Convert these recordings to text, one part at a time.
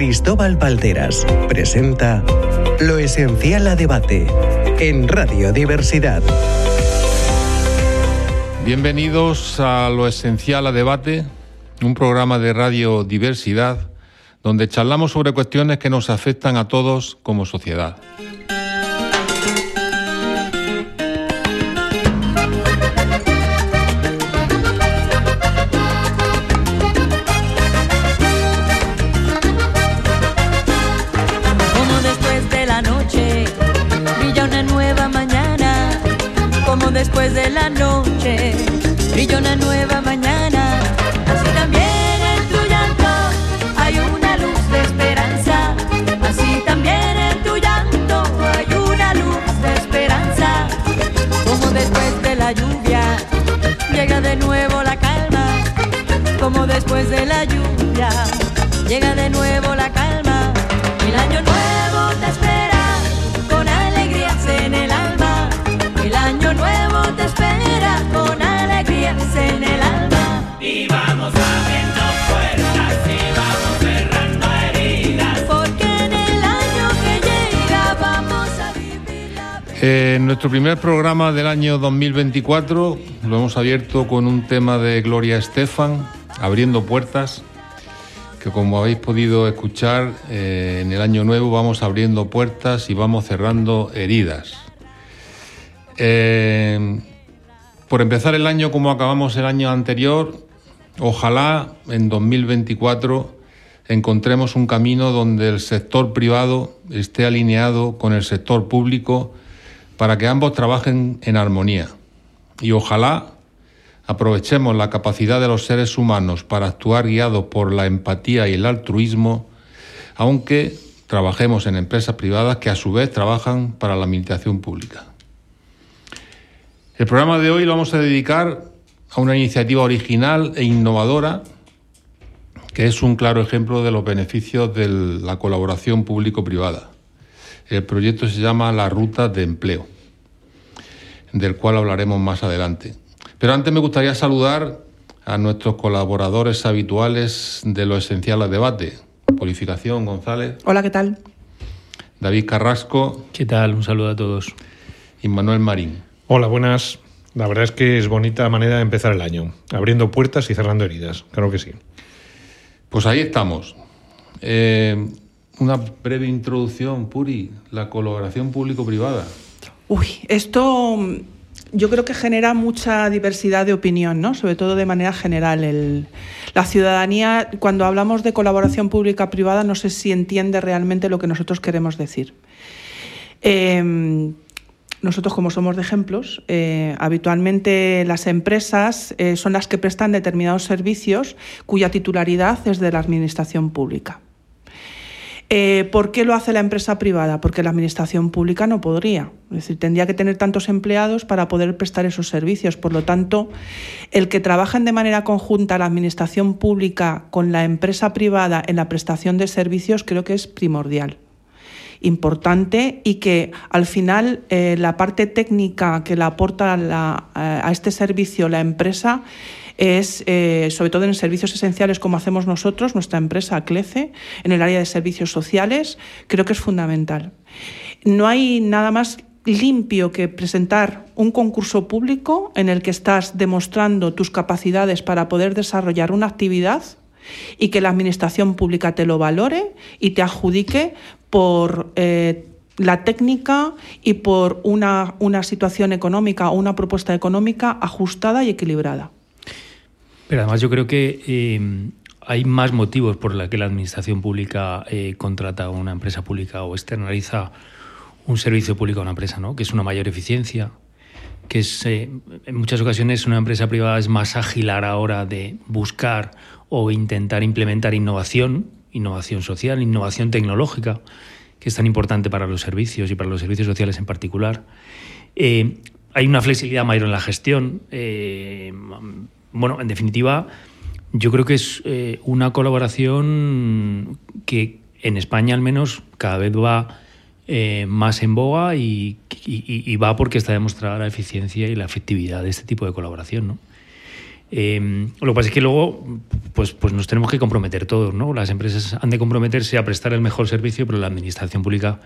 Cristóbal Valderas presenta Lo Esencial a Debate en Radio Diversidad. Bienvenidos a Lo Esencial a Debate, un programa de Radio Diversidad donde charlamos sobre cuestiones que nos afectan a todos como sociedad. Llega de nuevo la calma. El año nuevo te espera con alegrías en el alma. El año nuevo te espera con alegrías en el alma. Y vamos abriendo puertas y vamos cerrando heridas. Porque en el año que llega vamos a vivir la Eh, nuestro primer programa del año 2024 lo hemos abierto con un tema de Gloria Estefan, Abriendo Puertas, que como habéis podido escuchar, eh, en el año nuevo vamos abriendo puertas y vamos cerrando heridas. Eh, por empezar el año como acabamos el año anterior, ojalá en 2024 encontremos un camino donde el sector privado esté alineado con el sector público para que ambos trabajen en armonía. Y ojalá aprovechemos la capacidad de los seres humanos para actuar guiados por la empatía y el altruismo, aunque trabajemos en empresas privadas que a su vez trabajan para la administración pública. El programa de hoy lo vamos a dedicar a una iniciativa original e innovadora que es un claro ejemplo de los beneficios de la colaboración público-privada. El proyecto se llama La Ruta de Empleo, del cual hablaremos más adelante. Pero antes me gustaría saludar a nuestros colaboradores habituales de lo esencial al debate. Polificación González, Hola, ¿qué tal? David Carrasco ¿Qué tal? Un saludo a todos. y Manuel Marín. Hola, buenas. La verdad es que es bonita manera de empezar el año, abriendo puertas y cerrando heridas, claro que sí. Pues ahí estamos. Eh, una breve introducción, Puri, la colaboración público-privada. Uy, esto yo creo que genera mucha diversidad de opinión, ¿no? Sobre todo de manera general. La ciudadanía, cuando hablamos de colaboración pública-privada, no sé si entiende realmente lo que nosotros queremos decir. Eh, nosotros, como somos de ejemplos, eh, habitualmente las empresas eh, son las que prestan determinados servicios cuya titularidad es de la administración pública. Eh, ¿Por qué lo hace la empresa privada? Porque la administración pública no podría. Es decir, tendría que tener tantos empleados para poder prestar esos servicios. Por lo tanto, el que trabajen de manera conjunta la administración pública con la empresa privada en la prestación de servicios creo que es primordial importante y que al final eh, la parte técnica que le aporta a a este servicio la empresa es, eh, sobre todo en servicios esenciales como hacemos nosotros, nuestra empresa CLECE, en el área de servicios sociales, creo que es fundamental. No hay nada más limpio que presentar un concurso público en el que estás demostrando tus capacidades para poder desarrollar una actividad y que la administración pública te lo valore y te adjudique por eh, la técnica y por una, una situación económica o una propuesta económica ajustada y equilibrada. Pero además yo creo que eh, hay más motivos por los que la administración pública eh, contrata a una empresa pública o externaliza un servicio público a una empresa, ¿no? Que es una mayor eficiencia, que es eh, en muchas ocasiones una empresa privada es más ágil a la hora de buscar o intentar implementar innovación, innovación social, innovación tecnológica, que es tan importante para los servicios y para los servicios sociales en particular. Hay una flexibilidad mayor en la gestión. Bueno, en definitiva, yo creo que es eh, una colaboración que en España al menos cada vez va eh, más en boga y, va porque está demostrada la eficiencia y la efectividad de este tipo de colaboración. ¿no? Eh, lo que pasa es que luego pues, pues nos tenemos que comprometer todos, ¿no? Las empresas han de comprometerse a prestar el mejor servicio, pero la administración pública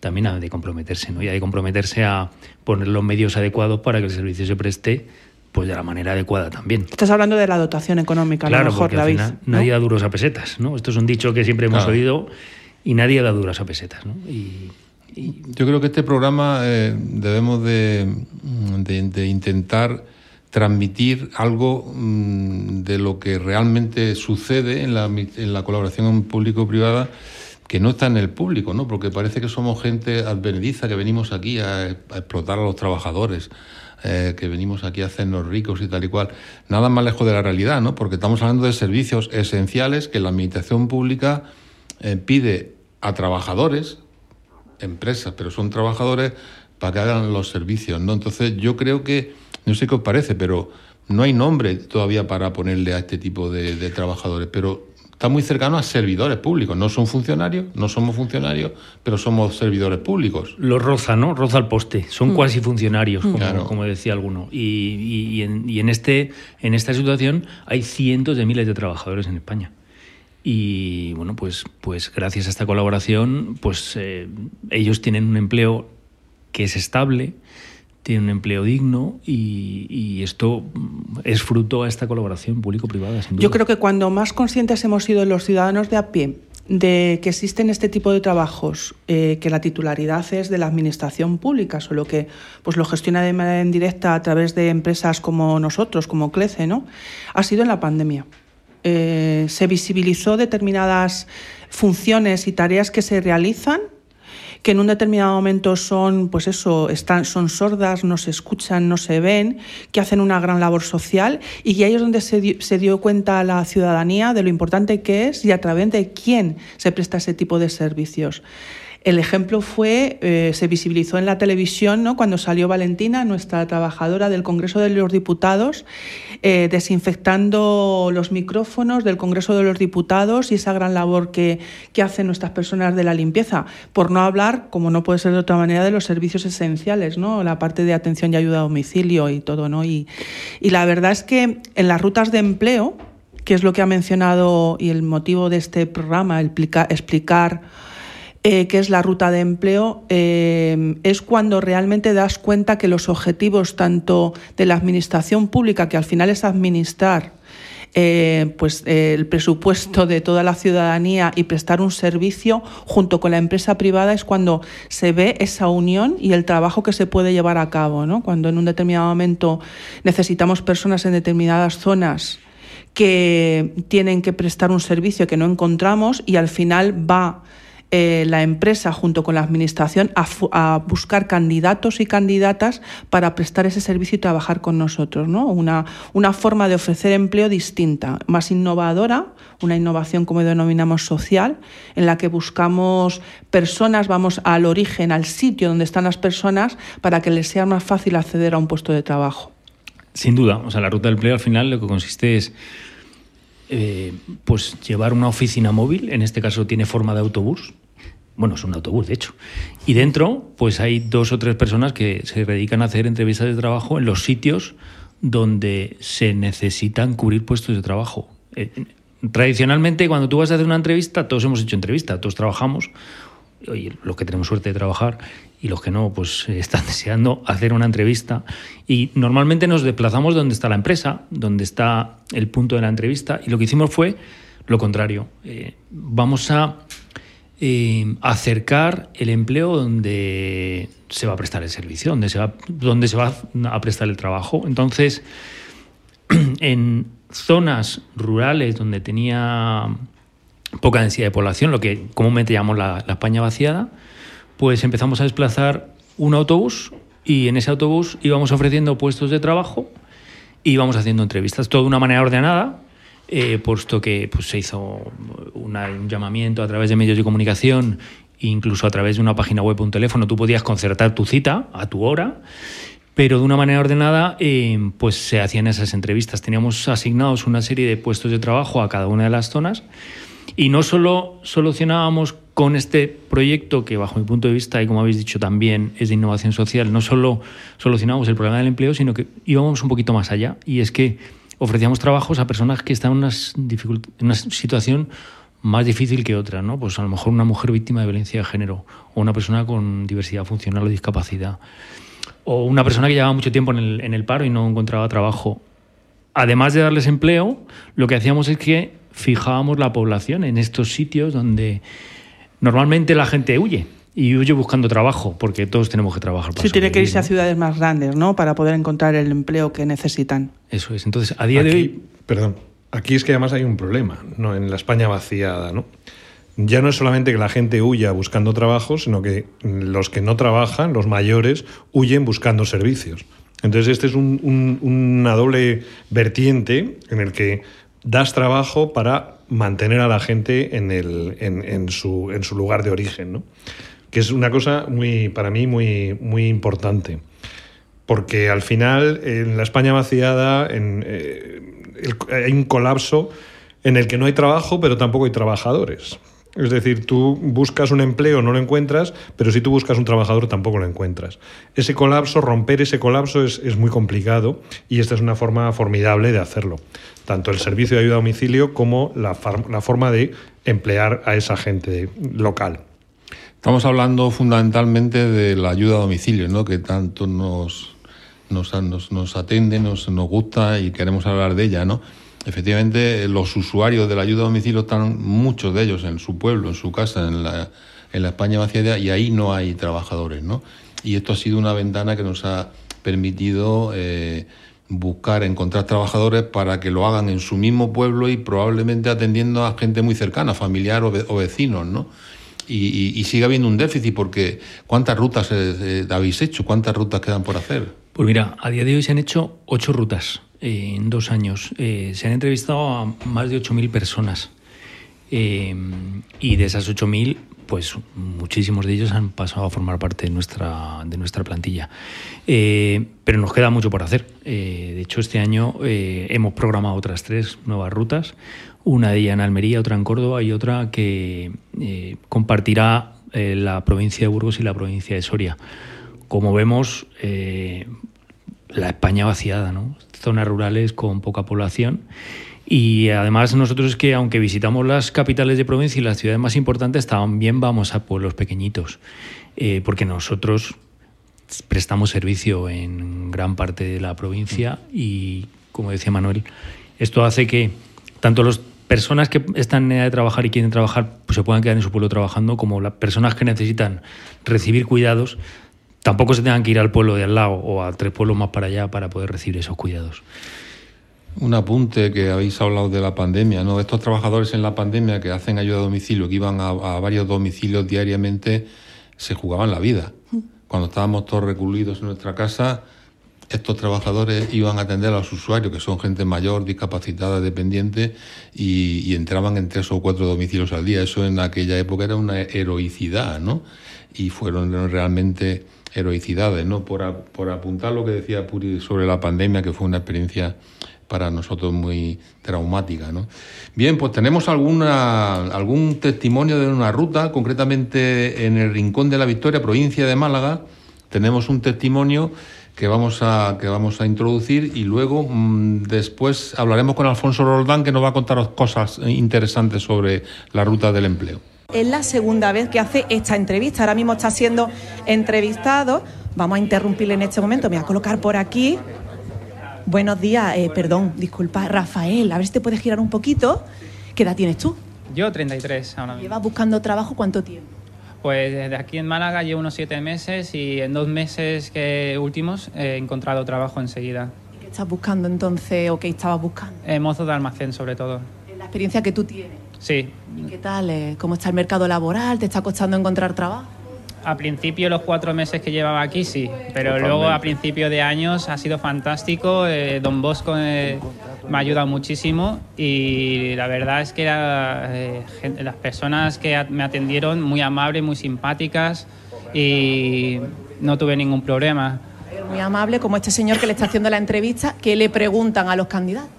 también ha de comprometerse, ¿no? Y ha de comprometerse a poner los medios adecuados para que el servicio se preste pues de la manera adecuada también. Estás hablando de la dotación económica, a Claro, lo mejor, David. final ¿no? nadie da duros a pesetas, ¿no? Esto es un dicho que siempre hemos Claro. oído y nadie da duros a pesetas, ¿no? Y, y- Yo creo que este programa eh, debemos de, de- de intentar transmitir algo mm, de lo que realmente sucede en la, en la colaboración público-privada que no está en el público, ¿no? Porque parece que somos gente advenediza que venimos aquí a, explotar a los trabajadores, eh, que venimos aquí a hacernos ricos y tal y cual. Nada más lejos de la realidad, ¿no? Porque estamos hablando de servicios esenciales que la administración pública eh, pide a trabajadores, empresas, pero son trabajadores para que hagan los servicios, ¿no? Entonces yo creo que, no sé qué os parece, pero no hay nombre todavía para ponerle a este tipo de, de trabajadores, pero está muy cercano a servidores públicos. No son funcionarios, no somos funcionarios, pero somos servidores públicos. lo roza, ¿no? Roza el poste. Son cuasi funcionarios, como, Claro. como decía alguno. Y, y- y en, y en este, en esta situación hay cientos de miles de trabajadores en España. Y bueno, pues, pues gracias a esta colaboración, pues eh, ellos tienen un empleo que es estable, tienen un empleo digno y, y esto es fruto a esta colaboración público-privada. Yo creo que cuando más conscientes hemos sido los ciudadanos de a pie de que existen este tipo de trabajos, eh, que la titularidad es de la administración pública, solo que pues lo gestiona de manera indirecta a través de empresas como nosotros, como CLECE, ¿no? Ha sido en la pandemia. Eh, se visibilizó determinadas funciones y tareas que se realizan que en un determinado momento son, pues eso, están, son sordas, no se escuchan, no se ven, que hacen una gran labor social y que ahí es donde se dio, se dio cuenta la ciudadanía de lo importante que es y a través de quién se presta ese tipo de servicios. El ejemplo fue, eh, se visibilizó en la televisión ¿no? cuando salió Valentina, nuestra trabajadora del Congreso de los Diputados, eh, desinfectando los micrófonos del Congreso de los Diputados y esa gran labor que, que hacen nuestras personas de la limpieza. Por no hablar, como no puede ser de otra manera, de los servicios esenciales, ¿no? la parte de atención y ayuda a domicilio y todo. ¿no? Y, y la verdad es que en las rutas de empleo, que es lo que ha mencionado y el motivo de este programa, explicar eh, qué es la ruta de empleo, eh, es cuando realmente das cuenta que los objetivos tanto de la administración pública, que al final es administrar eh, pues, eh, el presupuesto de toda la ciudadanía y prestar un servicio junto con la empresa privada, es cuando se ve esa unión y el trabajo que se puede llevar a cabo. ¿no? Cuando en un determinado momento necesitamos personas en determinadas zonas que tienen que prestar un servicio que no encontramos y al final va eh, la empresa junto con la administración a, buscar candidatos y candidatas para prestar ese servicio y trabajar con nosotros. ¿no? Una, una forma de ofrecer empleo distinta, más innovadora, una innovación como denominamos social, en la que buscamos personas, vamos al origen, al sitio donde están las personas para que les sea más fácil acceder a un puesto de trabajo. Sin duda, o sea, la ruta del empleo al final lo que consiste es eh, pues llevar una oficina móvil, en este caso tiene forma de autobús, bueno, es un autobús de hecho, y dentro pues hay dos o tres personas que se dedican a hacer entrevistas de trabajo en los sitios donde se necesitan cubrir puestos de trabajo. Eh, tradicionalmente cuando tú vas a hacer una entrevista, todos hemos hecho entrevista, todos trabajamos, oye, los que tenemos suerte de trabajar y los que no, pues están deseando hacer una entrevista. Y normalmente nos desplazamos donde está la empresa, donde está el punto de la entrevista. Y lo que hicimos fue lo contrario. Eh, vamos a eh, acercar el empleo donde se va a prestar el servicio, donde se va, donde se va a prestar el trabajo. Entonces, en zonas rurales donde tenía poca densidad de población, lo que comúnmente llamamos la, la España vaciada, pues empezamos a desplazar un autobús y en ese autobús íbamos ofreciendo puestos de trabajo y íbamos haciendo entrevistas, todo de una manera ordenada, eh, puesto que pues, se hizo una- un llamamiento a través de medios de comunicación, incluso a través de una página web o un teléfono, tú podías concertar tu cita a tu hora, pero de una manera ordenada eh, pues se hacían esas entrevistas. Teníamos asignados una serie de puestos de trabajo a cada una de las zonas y no solo solucionábamos con este proyecto, que bajo mi punto de vista, y como habéis dicho también, es de innovación social, no solo solucionábamos el problema del empleo, sino que íbamos un poquito más allá. Y es que ofrecíamos trabajos a personas que están en, una situación más difícil que otra, ¿no? Pues a lo mejor una mujer víctima de violencia de género o una persona con diversidad funcional o discapacidad o una persona que llevaba mucho tiempo el, en el paro y no encontraba trabajo. Además de darles empleo, lo que hacíamos es que fijábamos la población en estos sitios donde normalmente la gente huye y huye buscando trabajo, porque todos tenemos que trabajar. Para Sí, tiene que irse a ¿no? ciudades más grandes, ¿no? Para poder encontrar el empleo que necesitan. Eso es. Entonces, a día de Aquí- hoy, Perdón. Aquí es que además hay un problema, ¿no? En la España vaciada, ¿no? Ya no es solamente que la gente huya buscando trabajo, sino que los que no trabajan, los mayores, huyen buscando servicios. Entonces, este es un- un- una doble vertiente en el que das trabajo para mantener a la gente en, el, en, en su, en su lugar de origen, ¿no? Que es una cosa muy, para mí muy, muy importante porque al final en la España vaciada en, eh, hay un colapso en el que no hay trabajo, pero tampoco hay trabajadores. Es decir, tú buscas un empleo, no lo encuentras, pero si tú buscas un trabajador tampoco lo encuentras. Ese colapso, romper ese colapso es, es muy complicado y esta es una forma formidable de hacerlo. Tanto el servicio de ayuda a domicilio como la, la forma de emplear a esa gente local. Estamos hablando fundamentalmente de la ayuda a domicilio, ¿no? que tanto nos, nos, nos, nos atende, nos, gusta y queremos hablar de ella. ¿no? Efectivamente, los usuarios de la ayuda a domicilio están muchos de ellos en su pueblo, en su casa, en la, en la España vaciada, y ahí no hay trabajadores. ¿no? Y esto ha sido una ventana que nos ha permitido eh, buscar, encontrar trabajadores para que lo hagan en su mismo pueblo y probablemente atendiendo a gente muy cercana, familiar o, ve- o vecinos, ¿no? Y, y- y sigue habiendo un déficit porque ¿cuántas rutas eh, eh, habéis hecho? ¿Cuántas rutas quedan por hacer? Pues mira, a día de hoy se han hecho ocho rutas eh, en dos años. Eh, se han entrevistado a más de 8.000 personas. Eh, y de esas 8.000, pues muchísimos de ellos han pasado a formar parte de nuestra, de nuestra plantilla. Eh, pero nos queda mucho por hacer. Eh, de hecho, este año eh, hemos programado otras tres nuevas rutas. Una de ellas en Almería, otra en Córdoba y otra que eh, compartirá eh, la provincia de Burgos y la provincia de Soria. Como vemos, eh, la España vaciada, ¿no? Zonas rurales con poca población. Y además nosotros es que aunque visitamos las capitales de provincia y las ciudades más importantes, también vamos a pueblos pequeñitos, porque nosotros prestamos servicio en gran parte de la provincia y, como decía Manuel, esto hace que tanto las personas que están en edad de trabajar y quieren trabajar pues se puedan quedar en su pueblo trabajando, como las personas que necesitan recibir cuidados tampoco se tengan que ir al pueblo de al lado o a tres pueblos más para allá para poder recibir esos cuidados. Un apunte que habéis hablado de la pandemia, ¿no? Estos trabajadores en la pandemia que hacen ayuda a domicilio, que iban a, a varios domicilios diariamente, se jugaban la vida. Cuando estábamos todos recluidos en nuestra casa, estos trabajadores iban a atender a los usuarios, que son gente mayor, discapacitada, dependiente, y, entraban en tres o cuatro domicilios al día. Eso en aquella época era una heroicidad, ¿no? Y fueron realmente heroicidades, ¿no? Por apuntar lo que decía Puri sobre la pandemia, que fue una experiencia para nosotros muy traumática, ¿no? Bien, pues tenemos alguna, algún testimonio de una ruta, concretamente en el Rincón de la Victoria, provincia de Málaga, tenemos un testimonio que vamos a, que vamos a introducir y luego mm, después hablaremos con Alfonso Roldán que nos va a contar cosas interesantes sobre la ruta del empleo. Es la segunda vez que hace esta entrevista. Ahora mismo está siendo entrevistado. Vamos a interrumpirle en este momento. Me voy a colocar por aquí. Buenos días, eh, perdón, disculpa, Rafael. A ver si te puedes girar un poquito. ¿Qué edad tienes tú? Yo 33 ahora mismo. ¿Llevas buscando trabajo cuánto tiempo? Pues desde aquí en Málaga llevo unos siete meses y en dos meses que últimos he encontrado trabajo enseguida. ¿Y ¿Qué estás buscando entonces o qué estabas buscando? Eh, mozo de almacén sobre todo. La experiencia que tú tienes. Sí. ¿Y qué tal? eh, ¿Cómo está el mercado laboral? ¿Te está costando encontrar trabajo? A principio los cuatro meses que llevaba aquí sí, pero luego a principio de años ha sido fantástico. eh, Don Bosco eh, me ha ayudado muchísimo y la verdad es que era, eh, las personas que me atendieron muy amables, muy simpáticas y no tuve ningún problema. Muy amable, como este señor que le está haciendo la entrevista, que le preguntan a los candidatos.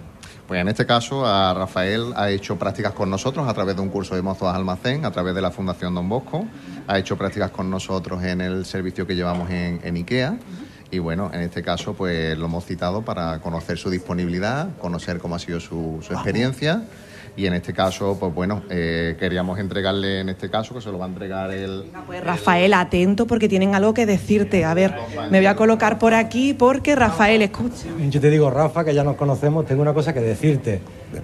Pues en este caso, a Rafael ha hecho prácticas con nosotros a través de un curso de mozos almacén, a través de la Fundación Don Bosco. Ha hecho prácticas con nosotros en el servicio que llevamos en, en IKEA. Y bueno, en este caso pues lo hemos citado para conocer su disponibilidad, conocer cómo ha sido su, su experiencia y en este caso, pues bueno, eh, queríamos entregarle en este caso, que se lo va a entregar el... Pues Rafael, atento porque tienen algo que decirte. A ver, me voy a colocar por aquí porque Rafael, escucha. Yo te digo, Rafa, que ya nos conocemos, tengo una cosa que decirte.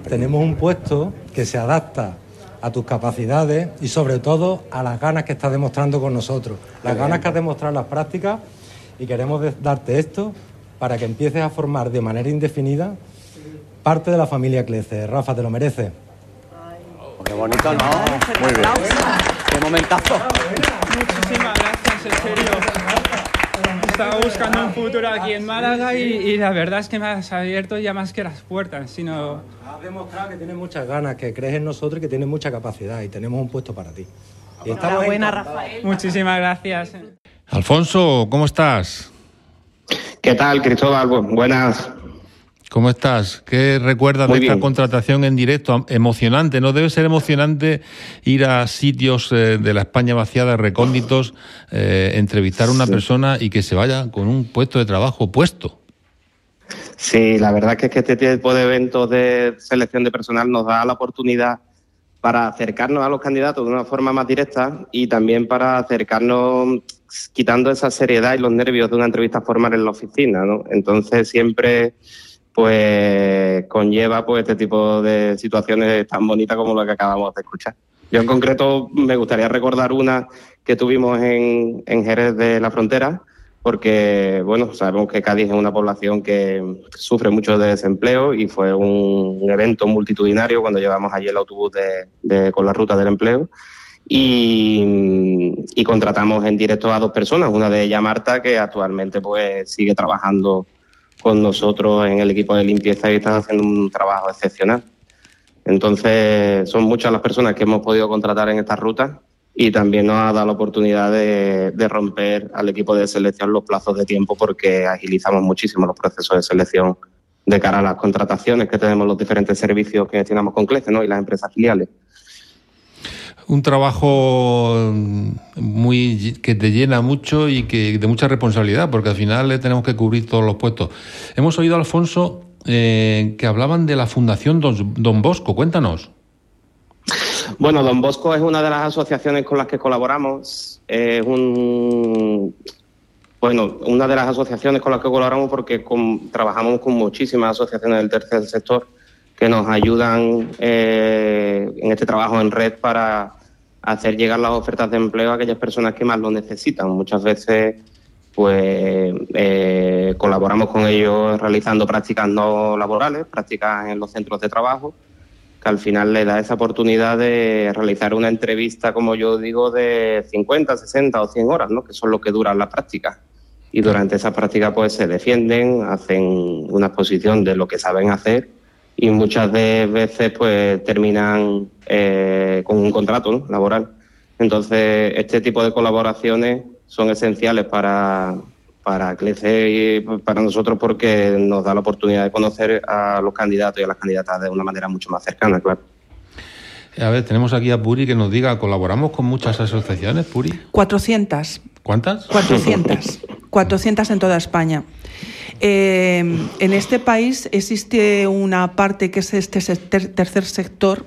Tenemos un puesto que se adapta a tus capacidades y sobre todo a las ganas que estás demostrando con nosotros. Las ganas que has demostrado en las prácticas y queremos darte esto para que empieces a formar de manera indefinida parte de la familia Clece. Rafa, te lo mereces. Qué bonito, ¿no? Muy bien. Qué momentazo. Muchísimas gracias, en serio. Estaba buscando un futuro aquí en Málaga y, y la verdad es que me has abierto ya más que las puertas, sino... Has demostrado que tienes muchas ganas, que crees en nosotros y que tienes mucha capacidad y tenemos un puesto para ti. Y estamos Enhorabuena, encantados. Rafael. Muchísimas gracias. Alfonso, ¿cómo estás? ¿Qué tal, Cristóbal? Bu- Buenas. ¿Cómo estás? ¿Qué recuerdas Muy de esta contratación en directo? Emocionante, ¿no? Debe ser emocionante ir a sitios eh, de la España vaciada, recónditos, eh, entrevistar a una persona y que se vaya con un puesto de trabajo puesto. Sí, la verdad que es que este tipo de eventos de selección de personal nos da la oportunidad para acercarnos a los candidatos de una forma más directa y también para acercarnos quitando esa seriedad y los nervios de una entrevista formal en la oficina, ¿no? Entonces siempre pues conlleva pues este tipo de situaciones tan bonitas como lo que acabamos de escuchar. Yo en concreto me gustaría recordar una que tuvimos en, en Jerez de la Frontera, porque bueno, sabemos que Cádiz es una población que sufre mucho de desempleo y fue un evento multitudinario cuando llevamos allí el autobús de- con la ruta del empleo y, y contratamos en directo a dos personas, una de ellas Marta, que actualmente pues sigue trabajando con nosotros en el equipo de limpieza y está haciendo un trabajo excepcional. Entonces, son muchas las personas que hemos podido contratar en esta ruta y también nos ha dado la oportunidad de, de romper al equipo de selección los plazos de tiempo porque agilizamos muchísimo los procesos de selección de cara a las contrataciones que tenemos los diferentes servicios que gestionamos con CLECE ¿no? y las empresas filiales. Un trabajo mm, muy que te llena mucho y que de mucha responsabilidad, porque al final le tenemos que cubrir todos los puestos. Hemos oído, Alfonso, eh, que hablaban de la Fundación Don, Don Bosco. Cuéntanos. Bueno, Don Bosco es una de las asociaciones con las que colaboramos. Es un, bueno, una de las asociaciones con las que colaboramos porque trabajamos con muchísimas asociaciones del tercer sector que nos ayudan eh, en este trabajo en red para hacer llegar las ofertas de empleo a aquellas personas que más lo necesitan. Muchas veces pues eh, colaboramos con ellos realizando prácticas no laborales, prácticas en los centros de trabajo, que al final le da esa oportunidad de realizar una entrevista, como yo digo, de 50, 60 o 100 horas, ¿no? que son lo que duran las prácticas. Y durante esa práctica pues se defienden, hacen una exposición de lo que saben hacer y muchas de veces pues terminan eh, con un contrato ¿no? laboral. Entonces, este tipo de colaboraciones son esenciales para, para CLECE y para nosotros porque nos da la oportunidad de conocer a los candidatos y a las candidatas de una manera mucho más cercana, claro. A ver, tenemos aquí a Puri que nos diga, ¿colaboramos con muchas asociaciones, Puri? 400. ¿Cuántas? 400. 400 en toda España. Eh, en este país existe una parte que es este tercer sector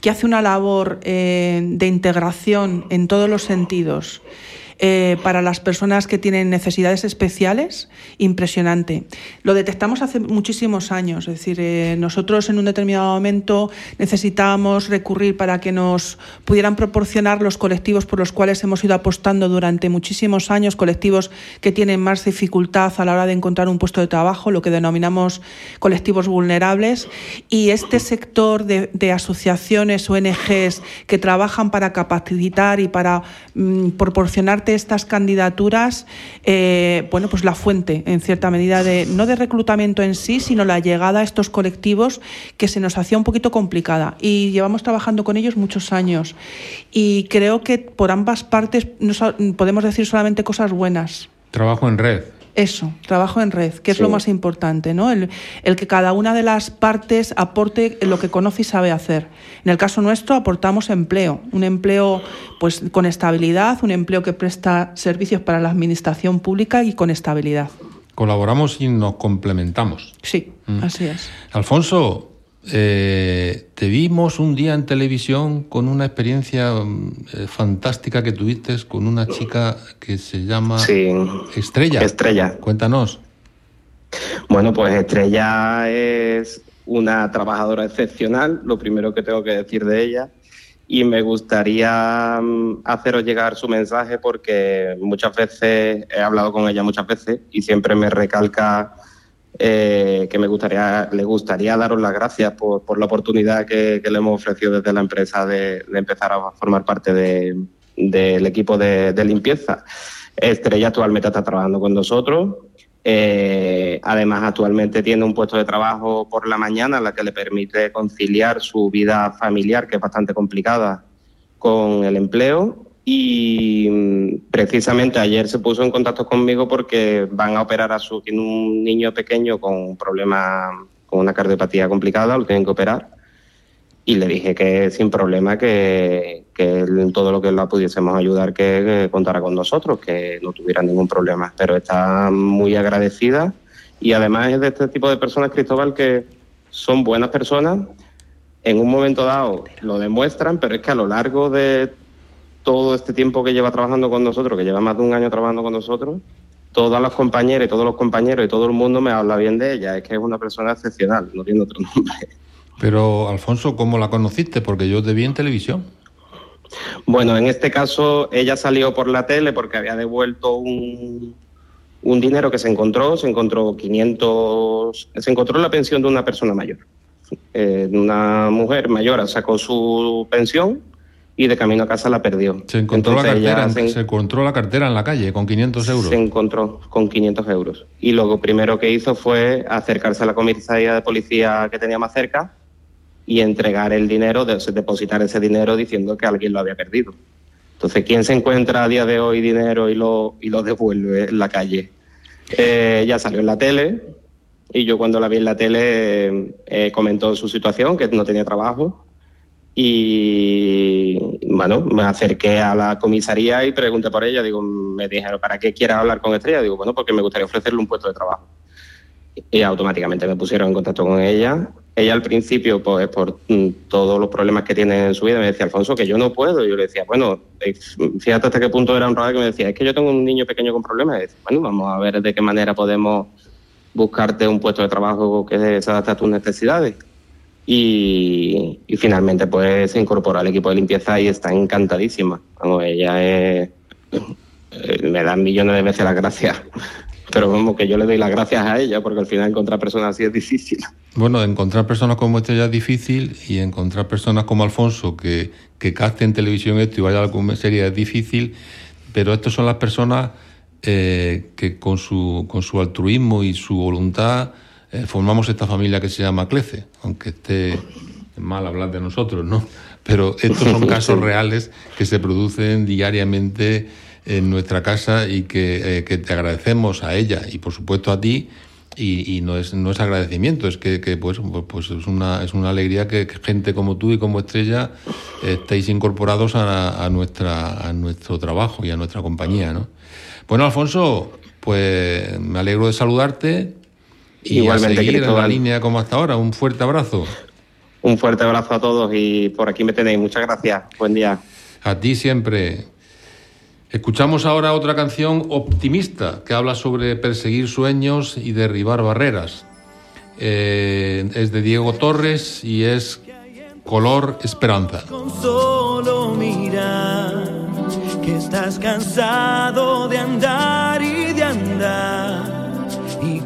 que hace una labor eh, de integración en todos los sentidos eh, para las personas que tienen necesidades especiales impresionante. Lo detectamos hace muchísimos años, es decir, eh, nosotros en un determinado momento necesitábamos recurrir para que nos pudieran proporcionar los colectivos por los cuales hemos ido apostando durante muchísimos años, colectivos que tienen más dificultad a la hora de encontrar un puesto de trabajo, lo que denominamos colectivos vulnerables, y este sector de, de asociaciones, ONGs, que trabajan para capacitar y para mm, estas candidaturas, eh, bueno, pues la fuente, en cierta medida, de no de reclutamiento en sí, sino la llegada a estos colectivos que se nos hacía un poquito complicada. Y llevamos trabajando con ellos muchos años. Y creo que por ambas partes no podemos decir solamente cosas buenas. Trabajo en red. Eso, trabajo en red, que es Sí. lo más importante, ¿no? El, el que cada una de las partes aporte lo que conoce y sabe hacer. En el caso nuestro aportamos empleo, un empleo pues con estabilidad, un empleo que presta servicios para la administración pública y con estabilidad. colaboramos y nos complementamos. Sí, Mm. así es. Alfonso, eh, te vimos un día en televisión con una experiencia mm, eh, fantástica que tuviste con una chica que se llama Sí. Estrella. Estrella. Cuéntanos. Bueno, pues Estrella es una trabajadora excepcional, lo primero que tengo que decir de ella. Y me gustaría mm, haceros llegar su mensaje porque muchas veces he hablado con ella muchas veces y siempre me recalca eh, que me gustaría, le gustaría daros las gracias por, por la oportunidad que, le hemos ofrecido desde la empresa de, empezar a formar parte de- del equipo de, de limpieza. Estrella actualmente está trabajando con nosotros. Eh, además, actualmente tiene un puesto de trabajo por la mañana, la que le permite conciliar su vida familiar, que es bastante complicada, con el empleo. Y mm, precisamente ayer se puso en contacto conmigo porque van a operar a su. Tiene un niño pequeño con un problema, con una cardiopatía complicada, lo tienen que operar. Y le dije que sin problema que, que todo lo que la pudiésemos ayudar, que, que contara con nosotros, que no tuviera ningún problema. Pero está muy agradecida y además es de este tipo de personas, Cristóbal, que son buenas personas. En un momento dado lo demuestran, pero es que a lo largo de todo este tiempo que lleva trabajando con nosotros, que lleva más de un año trabajando con nosotros, todas las compañeras y todos los compañeros y todo el mundo me habla bien de ella. Es que es una persona excepcional, no tiene otro nombre. Pero, Alfonso, ¿cómo la conociste? Porque yo te vi en televisión. Bueno, en este caso ella salió por la tele porque había devuelto un, un dinero que se encontró, se encontró 500, se encontró la pensión de una persona mayor. Eh, una mujer mayor sacó su pensión y de camino a casa la perdió. Se encontró, la Entonces cartera, se- se encontró la cartera en la calle con 500 euros. se encontró con 500 euros. Y lo primero que hizo fue acercarse a la comisaría de policía que tenía más cerca y entregar el dinero, de- depositar ese dinero diciendo que alguien lo había perdido. Entonces, ¿quién se encuentra a día de hoy dinero y lo, y lo devuelve en la calle? Eh, ya salió en la tele y yo cuando la vi en la tele eh, comentó su situación, que no tenía trabajo. Y bueno, me acerqué a la comisaría y pregunté por ella. Digo, me dijeron, ¿para qué quieras hablar con Estrella? Digo, bueno, porque me gustaría ofrecerle un puesto de trabajo. Y automáticamente me pusieron en contacto con ella. Ella al principio, pues por mm, todos los problemas que tiene en su vida, me decía, Alfonso, que yo no puedo. Y yo le decía, bueno, eh, fíjate hasta qué punto era honrada que me decía, es que yo tengo un niño pequeño con problemas. Y decía, bueno, vamos a ver de qué manera podemos buscarte un puesto de trabajo que se adapte a tus necesidades. Y, finalmente pues se incorporó al equipo de limpieza y está encantadísima. Vamos, ella es, eh, me da millones de veces las gracias. Pero vamos, que yo le doy las gracias a ella porque al final encontrar personas así es difícil. Bueno, encontrar personas como este ya es difícil y encontrar personas como Alfonso que, que caste en televisión esto y vaya a alguna serie es difícil, pero estas son las personas eh, que con su, con su altruismo y su voluntad eh, formamos esta familia que se llama Clece, aunque esté mal hablar de nosotros, ¿no? Pero estos son casos reales que se producen diariamente en nuestra casa y que, eh, que te agradecemos a ella y por supuesto a ti y, y no es no es agradecimiento es que, que, pues, pues- es una es una alegría que, que gente como tú y como Estrella estéis incorporados a, a nuestra a nuestro trabajo y a nuestra compañía ¿no? bueno Alfonso pues me alegro de saludarte y Igualmente, a seguir en la Cristóbal. línea como hasta ahora un fuerte abrazo Un fuerte abrazo a todos y por aquí me tenéis. Muchas gracias. Buen día. A ti siempre. Escuchamos ahora otra canción optimista que habla sobre perseguir sueños y derribar barreras. Eh, es de Diego Torres y es Color Esperanza. Solo mira que estás cansado de andar y de andar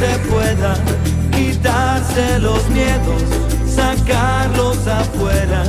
se pueda, quitarse los miedos, sacarlos afuera,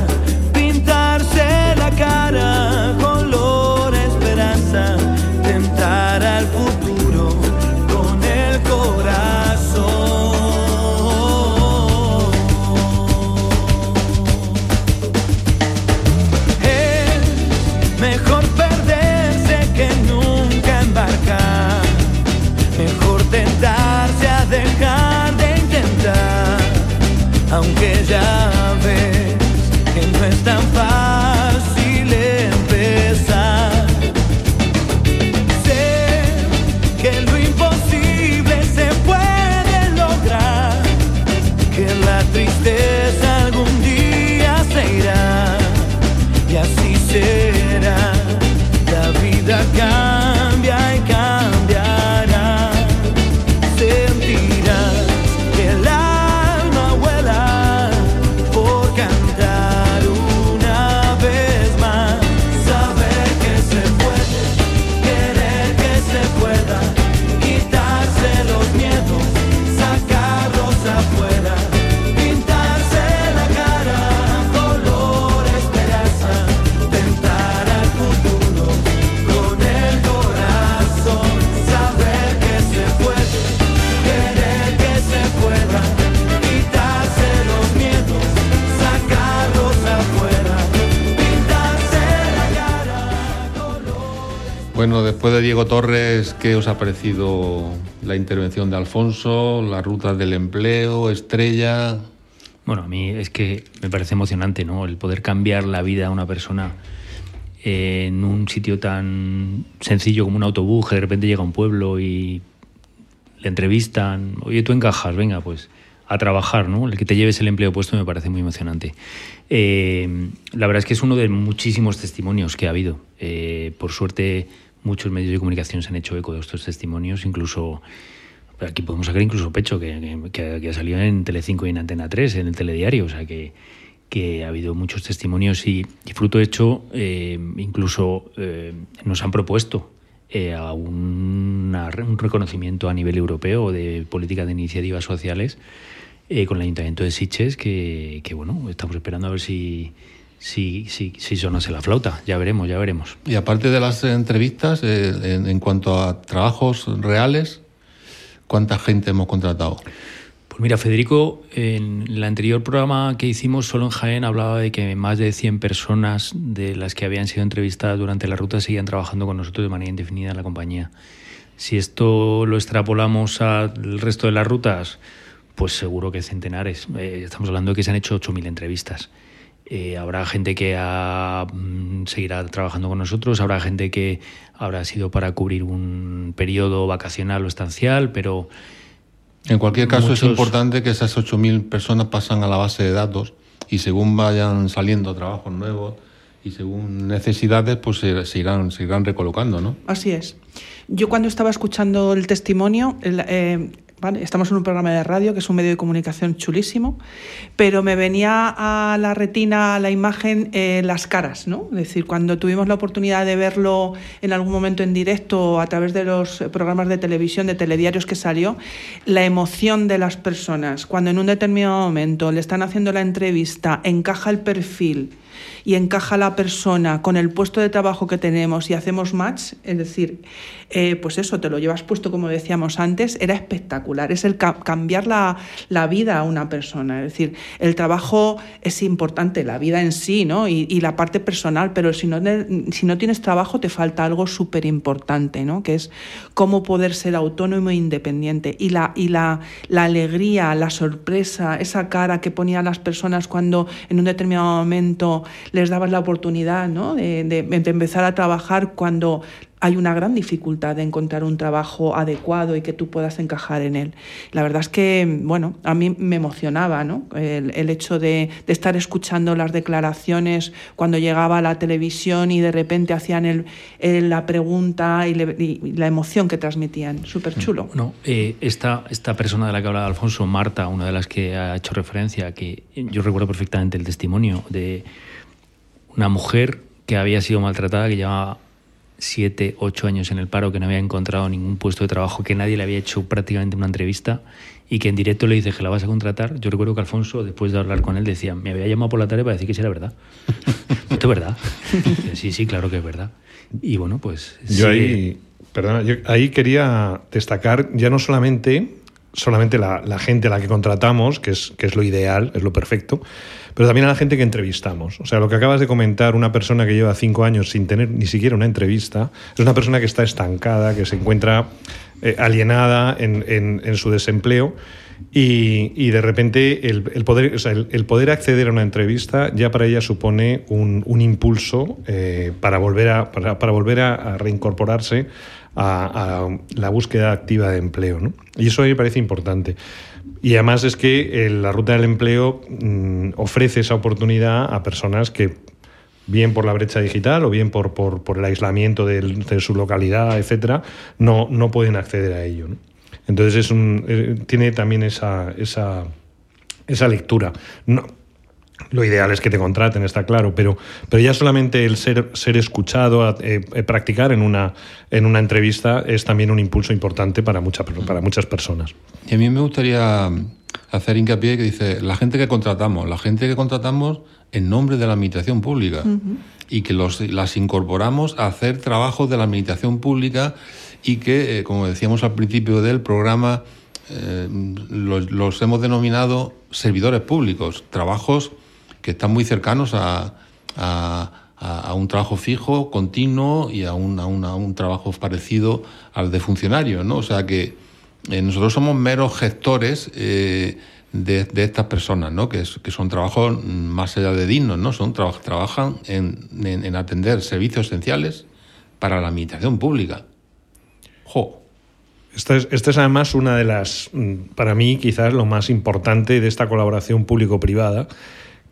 Bueno, después de Diego Torres, ¿qué os ha parecido la intervención de Alfonso, la ruta del empleo, Estrella? Bueno, a mí es que me parece emocionante, ¿no? El poder cambiar la vida a una persona en un sitio tan sencillo como un autobús, que de repente llega a un pueblo y le entrevistan, oye, tú encajas, venga, pues a trabajar, ¿no? El que te lleves el empleo puesto me parece muy emocionante. Eh, la verdad es que es uno de muchísimos testimonios que ha habido. Eh, por suerte, muchos medios de comunicación se han hecho eco de estos testimonios, incluso aquí podemos sacar incluso Pecho, que, que, que ha salido en Telecinco y en Antena 3, en el telediario, o sea que, ha habido muchos testimonios y, y fruto hecho, eh, incluso eh, nos han propuesto eh, a un reconocimiento a nivel europeo de política de iniciativas sociales eh, con el Ayuntamiento de Siches, que, bueno, estamos esperando a ver si, si, si, si sonase la flauta. Ya veremos, ya veremos. Y aparte de las entrevistas, eh, en, en cuanto a trabajos reales, ¿cuánta gente hemos contratado? Pues mira, Federico, en el anterior programa que hicimos solo en Jaén hablaba de que más de 100 personas de las que habían sido entrevistadas durante la ruta seguían trabajando con nosotros de manera indefinida en la compañía. Si esto lo extrapolamos al resto de las rutas, pues seguro que centenares. Eh, estamos hablando de que se han hecho 8.000 entrevistas. Eh, habrá gente que ha, mm, seguirá trabajando con nosotros, habrá gente que habrá sido para cubrir un periodo vacacional o estancial, pero En cualquier caso, es importante que esas 8.000 personas pasan a la base de datos y según vayan saliendo trabajos nuevos y según necesidades, pues se, se irán, se irán recolocando, ¿no? Así es. Yo cuando estaba escuchando el testimonio, el, eh, estamos en un programa de radio que es un medio de comunicación chulísimo, pero me venía a la retina la imagen eh, las caras, ¿no? Es decir, cuando tuvimos la oportunidad de verlo en algún momento en directo a través de los programas de televisión, de telediarios que salió, la emoción de las personas, cuando en un determinado momento le están haciendo la entrevista, encaja el perfil y encaja la persona con el puesto de trabajo que tenemos y hacemos match, es decir, eh, pues eso, te lo llevas puesto como decíamos antes, era espectacular. Es el ca- cambiar la, la vida a una persona. Es decir, el trabajo es importante, la vida en sí, ¿no? Y, la parte personal, pero si no, si no tienes trabajo te falta algo súper importante, ¿no? Que es cómo poder ser autónomo e independiente. Y la, y la, la alegría, la sorpresa, esa cara que ponían las personas cuando en un determinado momento les dabas la oportunidad ¿no? de, empezar a trabajar cuando hay una gran dificultad de encontrar un trabajo adecuado y que tú puedas encajar en él. La verdad es que, bueno, a mí me emocionaba ¿no? el, hecho de, estar escuchando las declaraciones cuando llegaba a la televisión y de repente hacían el, la pregunta y, le- y- la emoción que transmitían. Súper chulo. Eh, esta, esta persona de la que hablaba Alfonso, Marta, una de las que ha hecho referencia, que yo recuerdo perfectamente el testimonio de una mujer que había sido maltratada, que llevaba siete, ocho años en el paro, que no había encontrado ningún puesto de trabajo, que nadie le había hecho prácticamente una entrevista y que en directo le dice que la vas a contratar. Yo recuerdo que Alfonso, después de hablar con él, decía, me había llamado por la tarde para decir que sí era verdad. Esto es verdad. Sí, sí, claro que es verdad. Y bueno, pues... Yo ahí, perdona, yo ahí quería destacar ya no solamente, solamente la, gente a la que contratamos, que es, que es lo ideal, es lo perfecto, pero también a la gente que entrevistamos. O sea, lo que acabas de comentar, una persona que lleva cinco años sin tener ni siquiera una entrevista, es una persona que está estancada, que se encuentra eh, alienada en, en- su desempleo. Y, y de repente el, el poder, el, poder acceder a una entrevista ya para ella supone un, un impulso eh, para volver, a, para, volver a reincorporarse a, la búsqueda activa de empleo. ¿no? Y eso me parece importante. Y además es que eh, la ruta del empleo mm, ofrece esa oportunidad a personas que, bien por la brecha digital o bien por, el aislamiento de su localidad, etcétera, no, no pueden acceder a ello. Entonces es un, eh, tiene también esa, esa, esa lectura. No, lo ideal es que te contraten, está claro, pero, pero ya solamente el ser, ser escuchado, a- eh, eh, practicar en una, en una entrevista es también un impulso importante para, mucha- para muchas personas. Y a mí me gustaría hacer hincapié que dice, la gente que contratamos, la gente que contratamos en nombre de la administración pública y que los, las incorporamos a hacer trabajos de la administración pública y que, eh, como decíamos al principio del programa, eh, los, los hemos denominado servidores públicos, trabajos que están muy cercanos a, a- a, un trabajo fijo, continuo y a un, a un- a un trabajo parecido al de funcionario, ¿no? O sea que eh, nosotros somos meros gestores eh, de, de estas personas, ¿no? Que, es- que son trabajos más allá de dignos, ¿no? Son traba- trabajan en, en- en atender servicios esenciales para la administración pública. Jo. Esta es, esta es además una de las, mm, para mí quizás lo más importante de esta colaboración público-privada,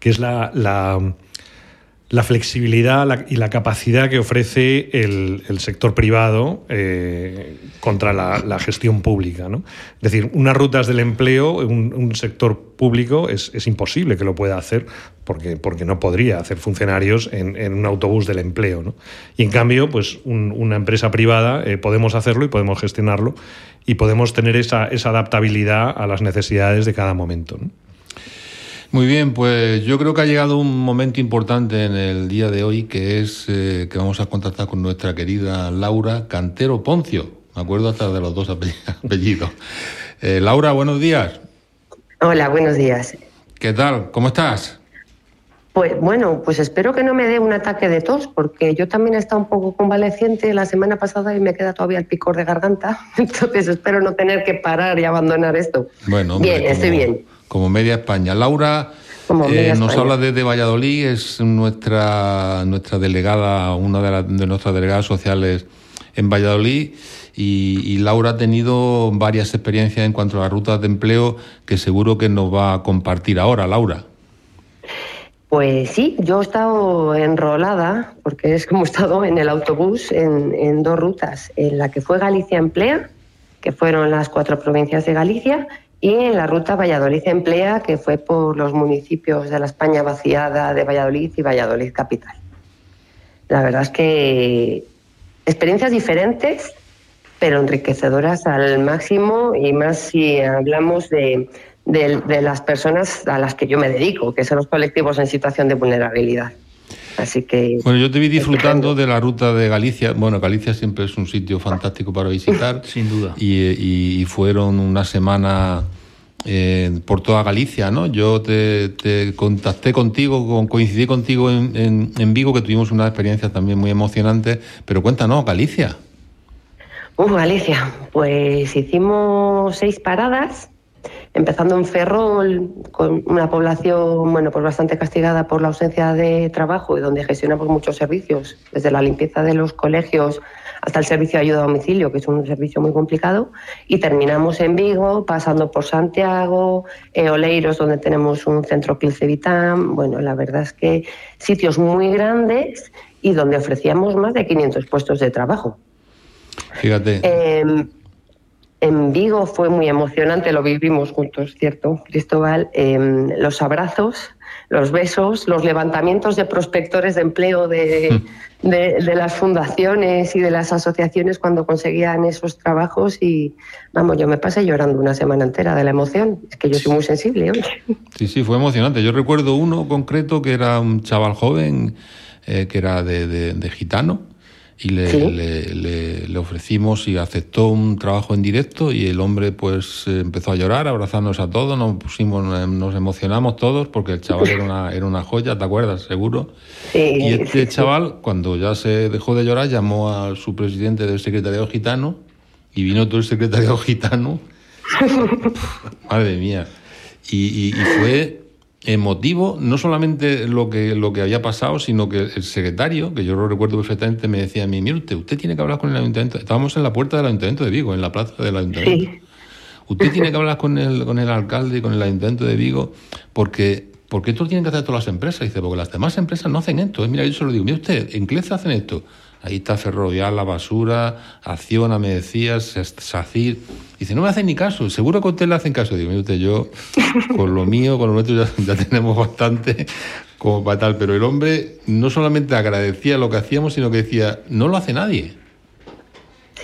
que es la, la, flexibilidad y la capacidad que ofrece el, sector privado eh, contra la, gestión pública. ¿no? Es decir, unas rutas del empleo, un, un sector público es, es imposible que lo pueda hacer porque, porque no podría hacer funcionarios en, un autobús del empleo. ¿no? Y en cambio, pues un- una empresa privada eh, podemos hacerlo y podemos gestionarlo y podemos tener esa, esa adaptabilidad a las necesidades de cada momento. ¿no? Muy bien, pues yo creo que ha llegado un momento importante en el día de hoy, que es eh, que vamos a contactar con nuestra querida Laura Cantero Poncio. Me acuerdo hasta de los dos ape- apellidos. Eh, Laura, buenos días. Hola, buenos días. ¿Qué tal? ¿Cómo estás? Pues bueno, pues espero que no me dé un ataque de tos, porque yo también he estado un poco convaleciente la semana pasada y me queda todavía el picor de garganta. Entonces espero no tener que parar y abandonar esto. Bueno, hombre, bien, estoy bien. Como media España. Laura eh, nos España. habla desde Valladolid, es nuestra, nuestra delegada, una de, las- de nuestras delegadas sociales en Valladolid. Y, y Laura ha tenido varias experiencias en cuanto a las rutas de empleo que seguro que nos va a compartir ahora, Laura. Pues sí, yo he estado enrolada, porque es como he estado en el autobús en, en dos rutas, en la que fue Galicia Emplea, que fueron las cuatro provincias de Galicia, y en la ruta Valladolid Emplea, que fue por los municipios de la España vaciada de Valladolid y Valladolid Capital. La verdad es que experiencias diferentes, pero enriquecedoras al máximo y más si hablamos de, de- de las personas a las que yo me dedico, que son los colectivos en situación de vulnerabilidad. Así que Bueno, yo te vi disfrutando de la ruta de Galicia. Bueno, Galicia siempre es un sitio fantástico para visitar. Sin duda. Y, y- y fueron una semana eh, por toda Galicia, ¿no? Yo te, te contacté contigo, con- coincidí contigo en, en- en Vigo, que tuvimos una experiencia también muy emocionante. Pero cuéntanos, Galicia. Uh, Galicia, pues hicimos seis paradas, empezando en Ferrol, con una población bueno, pues bastante castigada por la ausencia de trabajo y donde gestionamos muchos servicios, desde la limpieza de los colegios hasta el servicio de ayuda a domicilio, que es un servicio muy complicado, y terminamos en Vigo, pasando por Santiago, eh, Oleiros, donde tenemos un centro Quilcevitam. Bueno, la verdad es que sitios muy grandes y donde ofrecíamos más de 500 puestos de trabajo. Fíjate. Eh, en Vigo fue muy emocionante, lo vivimos juntos, ¿cierto, Cristóbal? Eh, los abrazos, los besos, los levantamientos de prospectores de empleo de, de- de las fundaciones y de las asociaciones cuando conseguían esos trabajos y, vamos, yo me pasé llorando una semana entera de la emoción. Es que yo soy muy sensible, oye. Sí, sí, fue emocionante. Yo recuerdo uno concreto que era un chaval joven, eh, que era de, de- de gitano, y le, Sí. le- le- le ofrecimos y aceptó un trabajo en directo y el hombre pues eh, empezó a llorar, a abrazarnos a todos, nos pusimos, eh, nos emocionamos todos porque el chaval era una, era una joya, ¿te acuerdas? Seguro. y este chaval, cuando ya se dejó de llorar, llamó a su presidente del secretariado gitano y vino todo el secretariado gitano Madre mía. Y, y- y fue emotivo, no solamente lo que, lo que había pasado, sino que el secretario, que yo lo recuerdo perfectamente, me decía a mí, mire usted, usted tiene que hablar con el ayuntamiento. Estábamos en la puerta del ayuntamiento de Vigo, en la plaza del ayuntamiento. Usted tiene que hablar con el, con el alcalde y con el ayuntamiento de Vigo, porque, porque esto lo tienen que hacer todas las empresas. Dice, porque las demás empresas no hacen esto. Y mira, yo se lo digo, mire usted, en Cleza hacen esto. Ahí está Ferrovial, La Basura, Acciona, me decías, SACIR. Dice, no me hacen ni caso, seguro que a usted le hacen caso. Digo, mire usted, yo con lo mío, con lo nuestro ya, ya tenemos bastante como para tal. Pero el hombre no solamente agradecía lo que hacíamos, sino que decía, no lo hace nadie.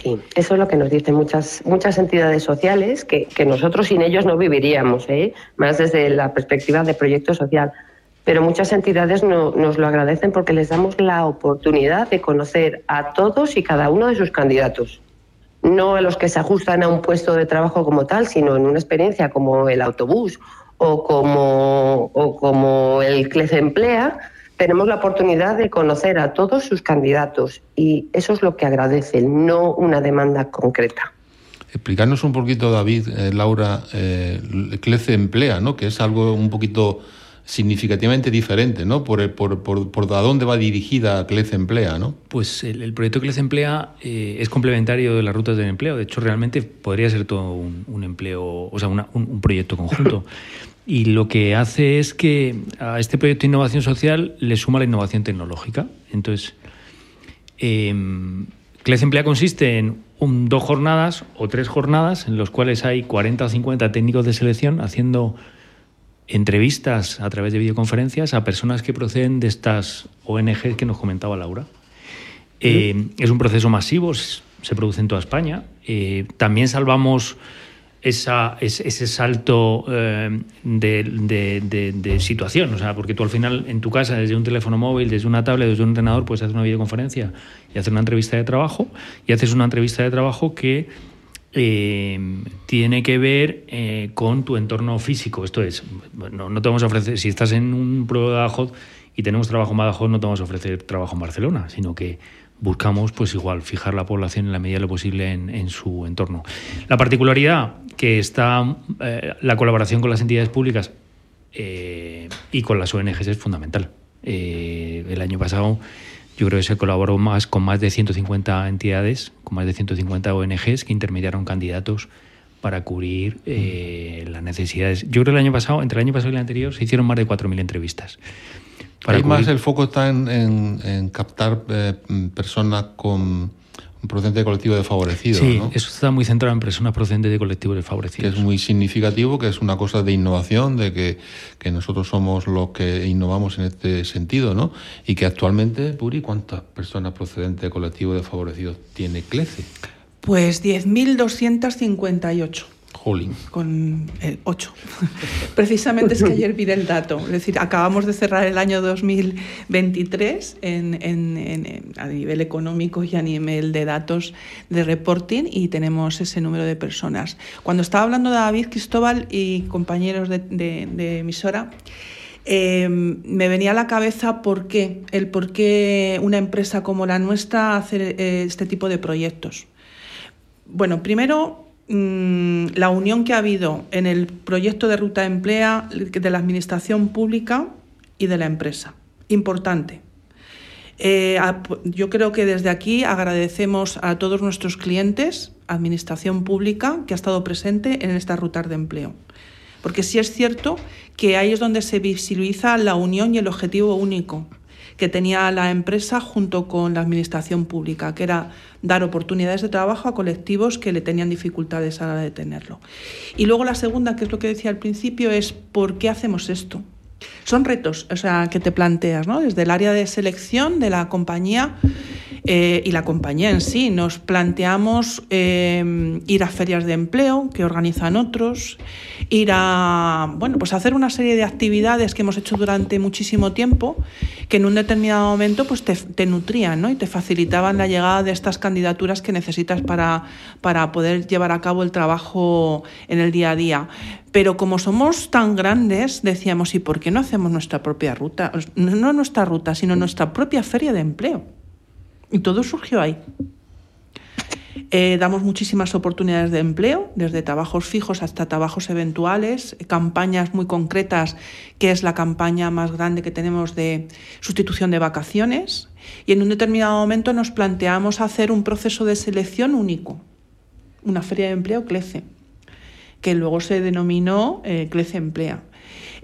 Sí, eso es lo que nos dicen muchas, muchas entidades sociales, que, que nosotros sin ellos no viviríamos, ¿eh? más desde la perspectiva de proyecto social. Pero muchas entidades no- nos lo agradecen porque les damos la oportunidad de conocer a todos y cada uno de sus candidatos. No a los que se ajustan a un puesto de trabajo como tal, sino en una experiencia como el autobús o como, o como el CLEC Emplea, tenemos la oportunidad de conocer a todos sus candidatos y eso es lo que agradecen, no una demanda concreta. Explicarnos un poquito, David, eh, Laura, eh, CLECE emplea, ¿no? que es algo un poquito significativamente diferente, ¿no? Por, el- por, por, por a dónde va dirigida CLECE emplea, ¿no? Pues el, el proyecto les emplea eh, es complementario de las rutas del empleo. De hecho, realmente podría ser todo un, un empleo, o sea, una- un, un proyecto conjunto. Y lo que hace es que a este proyecto de innovación social le suma la innovación tecnológica. Entonces, eh, CLES Emplea consiste en un- dos jornadas o tres jornadas en los cuales hay 40 o 50 técnicos de selección haciendo entrevistas a través de videoconferencias a personas que proceden de estas ONGs que nos comentaba Laura. Eh, es un proceso masivo, se produce en toda España. Eh, también salvamos esa, es- ese salto eh, de, situación, o sea, porque tú al final en tu casa, desde un teléfono móvil, desde una tablet, desde un ordenador, puedes hacer una videoconferencia y hacer una entrevista de trabajo, y haces una entrevista de trabajo que eh, tiene que ver eh, con tu entorno físico. Esto es, no, no te vamos a ofrecer, si estás en un pueblo de Badajoz y tenemos trabajo en Badajoz, no te vamos a ofrecer trabajo en Barcelona, sino que buscamos, pues igual, fijar la población en la medida de lo posible en, en su entorno. La particularidad que está eh, la colaboración con las entidades públicas eh, y con las ONGs es fundamental. Eh, el año pasado yo creo que se colaboró más con más de 150 entidades, con más de 150 ONGs que intermediaron candidatos para cubrir eh, las necesidades. Yo creo que el año pasado, entre el año pasado y el anterior, se hicieron más de 4.000 entrevistas. Para Ahí más el foco está en, en- en captar eh, personas con un procedente de colectivo desfavorecido, Sí, ¿no? eso está muy centrado en personas procedentes de colectivos desfavorecidos. que es muy significativo, que es una cosa de innovación, de que, que nosotros somos los que innovamos en este sentido, ¿no? Y que actualmente, Puri, ¿cuántas personas procedentes de colectivos desfavorecidos tiene CLECE? Pues 10.258 Con 8. Precisamente es que ayer vi el dato. Es decir, acabamos de cerrar el año 2023 en, en- en- a nivel económico y a nivel de datos de reporting y tenemos ese número de personas. Cuando estaba hablando David Cristóbal y compañeros de, de- de emisora, eh, me venía a la cabeza por qué, el por qué una empresa como la nuestra hace eh, este tipo de proyectos. Bueno, primero, mm, la unión que ha habido en el proyecto de Ruta Emplea de la Administración Pública y de la empresa. Importante. Eh, yo creo que desde aquí agradecemos a todos nuestros clientes, Administración Pública, que ha estado presente en esta ruta de empleo. Porque sí es cierto que ahí es donde se visibiliza la unión y el objetivo único que tenía la empresa junto con la administración pública, que era dar oportunidades de trabajo a colectivos que le tenían dificultades a la hora de tenerlo. Y luego la segunda, que es lo que decía al principio, es ¿por qué hacemos esto? Son retos, o sea, que te planteas, ¿no? Desde el área de selección de la compañía eh, y la compañía en sí, nos planteamos eh, ir a ferias de empleo que organizan otros, ir a, bueno, pues hacer una serie de actividades que hemos hecho durante muchísimo tiempo que en un determinado momento pues te, nutrían ¿no? y te facilitaban la llegada de estas candidaturas que necesitas para, para poder llevar a cabo el trabajo en el día a día. Pero como somos tan grandes, decíamos, ¿y por qué no hacemos nuestra propia ruta? No nuestra ruta, sino nuestra propia feria de empleo. Y todo surgió ahí. Eh, damos muchísimas oportunidades de empleo, desde trabajos fijos hasta trabajos eventuales, campañas muy concretas, que es la campaña más grande que tenemos de sustitución de vacaciones. Y en un determinado momento nos planteamos hacer un proceso de selección único, una feria de empleo CLECE, que luego se denominó eh, CLECE Emplea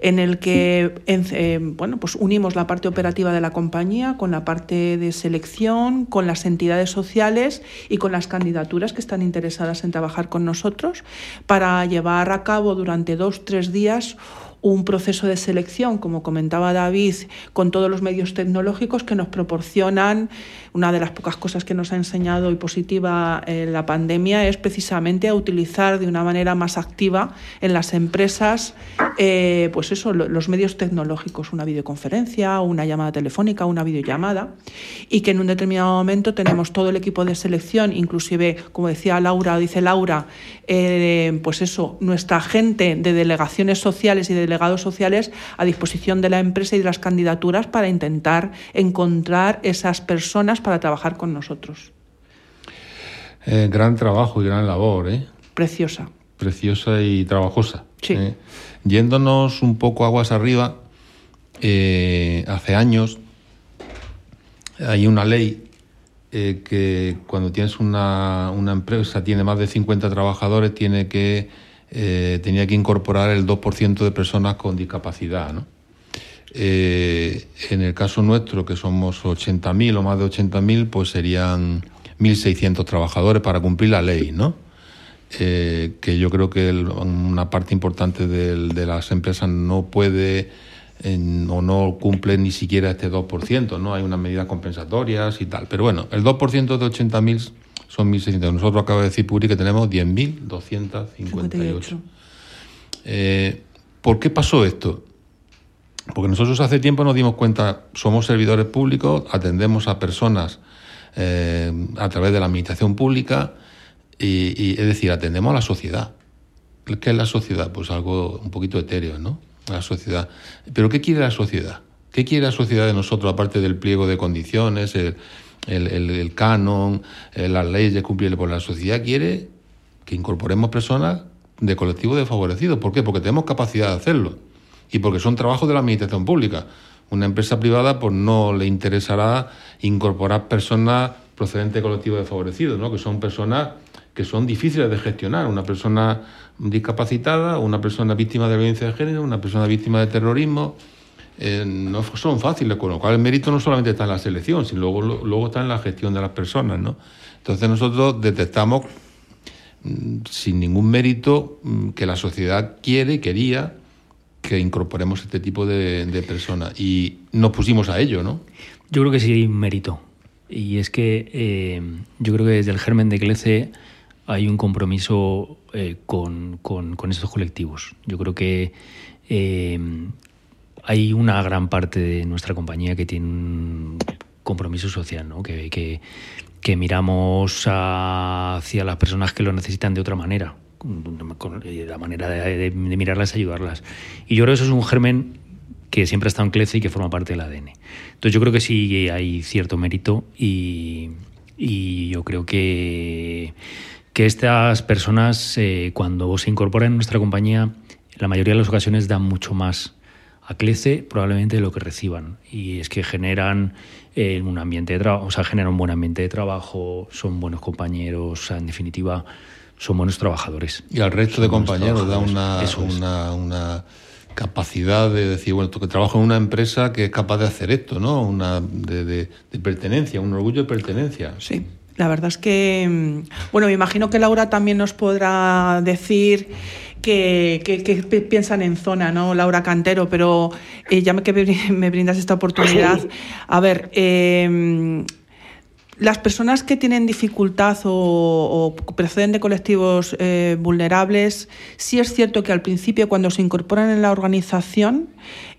en el que eh, bueno, pues unimos la parte operativa de la compañía con la parte de selección, con las entidades sociales y con las candidaturas que están interesadas en trabajar con nosotros para llevar a cabo durante dos, tres días un proceso de selección, como comentaba David, con todos los medios tecnológicos que nos proporcionan. Una de las pocas cosas que nos ha enseñado y positiva eh, la pandemia es precisamente a utilizar de una manera más activa en las empresas eh, pues eso, lo- los medios tecnológicos, una videoconferencia, una llamada telefónica, una videollamada, y que en un determinado momento tenemos todo el equipo de selección, inclusive, como decía Laura, o dice Laura, eh, pues eso, nuestra gente de delegaciones sociales y delegados sociales a disposición de la empresa y de las candidaturas para intentar encontrar esas personas para trabajar con nosotros. Eh, gran trabajo y gran labor, ¿eh? Preciosa. preciosa y trabajosa. Sí. ¿eh? Yéndonos un poco aguas arriba, eh, hace años hay una ley eh, que cuando tienes una, una empresa, tiene más de 50 trabajadores, tiene que, eh, tenía que incorporar el 2% de personas con discapacidad. ¿no? Eh, en el caso nuestro, que somos 80.000 o más de 80.000, pues serían 1.600 trabajadores para cumplir la ley, ¿no? Eh, que yo creo que una parte importante del- de las empresas no puede o no cumple ni siquiera este 2%, ¿no? Hay unas medidas compensatorias y tal. Pero bueno, el 2% de 80.000 son 1.600. Nosotros acaba de decir Puri que tenemos 10.258. Eh, ¿Por qué pasó esto? Porque nosotros hace tiempo nos dimos cuenta, somos servidores públicos, atendemos a personas eh, a través de la administración pública y, y, es decir, atendemos a la sociedad. ¿Qué es la sociedad? Pues algo un poquito etéreo, ¿no? La sociedad. Pero ¿qué quiere la sociedad? ¿Qué quiere la sociedad de nosotros, aparte del pliego de condiciones, el, el- el- el canon, eh, las leyes cumplibles por la sociedad? Quiere que incorporemos personas de colectivos desfavorecidos. ¿Por qué? Porque tenemos capacidad de hacerlo y porque son trabajos de la administración pública. Una empresa privada pues no le interesará incorporar personas procedentes de colectivos desfavorecidos, ¿no? que son personas que son difíciles de gestionar. Una persona discapacitada, una persona víctima de violencia de género, una persona víctima de terrorismo, eh, no son fáciles, con lo cual el mérito no solamente está en la selección, sino luego, luego está en la gestión de las personas. ¿no? Entonces nosotros detectamos mm, sin ningún mérito mm, que la sociedad quiere, quería que incorporemos este tipo de, personas y nos pusimos a ello, ¿no? Yo creo que sí hay un mérito. Y es que eh, yo creo que desde el germen de CLECE hay un compromiso eh, con, con- estos colectivos. Yo creo que hay una gran parte de nuestra compañía que tiene un compromiso social, ¿no? que, que- que miramos hacia las personas que lo necesitan de otra manera. La manera de, de- de mirarlas y ayudarlas. Y yo creo que eso es un germen que siempre ha estado en CLECE y que forma parte del ADN. Entonces yo creo que sí hay cierto mérito y, y yo creo que, que estas personas eh, cuando se incorporan en nuestra compañía, la mayoría de las ocasiones dan mucho más a CLECE probablemente de lo que reciban. Y es que generan eh, un ambiente de trabajo, o sea, generan un buen ambiente de trabajo, son buenos compañeros, o sea, en definitiva, son buenos trabajadores. Y al resto de Son compañeros da una, Eso es. una, una capacidad de decir, bueno, que trabajo en una empresa que es capaz de hacer esto, ¿no? Una de, de- de pertenencia, un orgullo de pertenencia. Sí. La verdad es que, mm, bueno, me imagino que Laura también nos podrá decir que, que- que pi- piensan en zona, ¿no? Laura Cantero, pero eh, ya me, que me brin- me brindas esta oportunidad. A ver, eh, las personas que tienen dificultad o, o proceden de colectivos eh, vulnerables, sí es cierto que al principio cuando se incorporan en la organización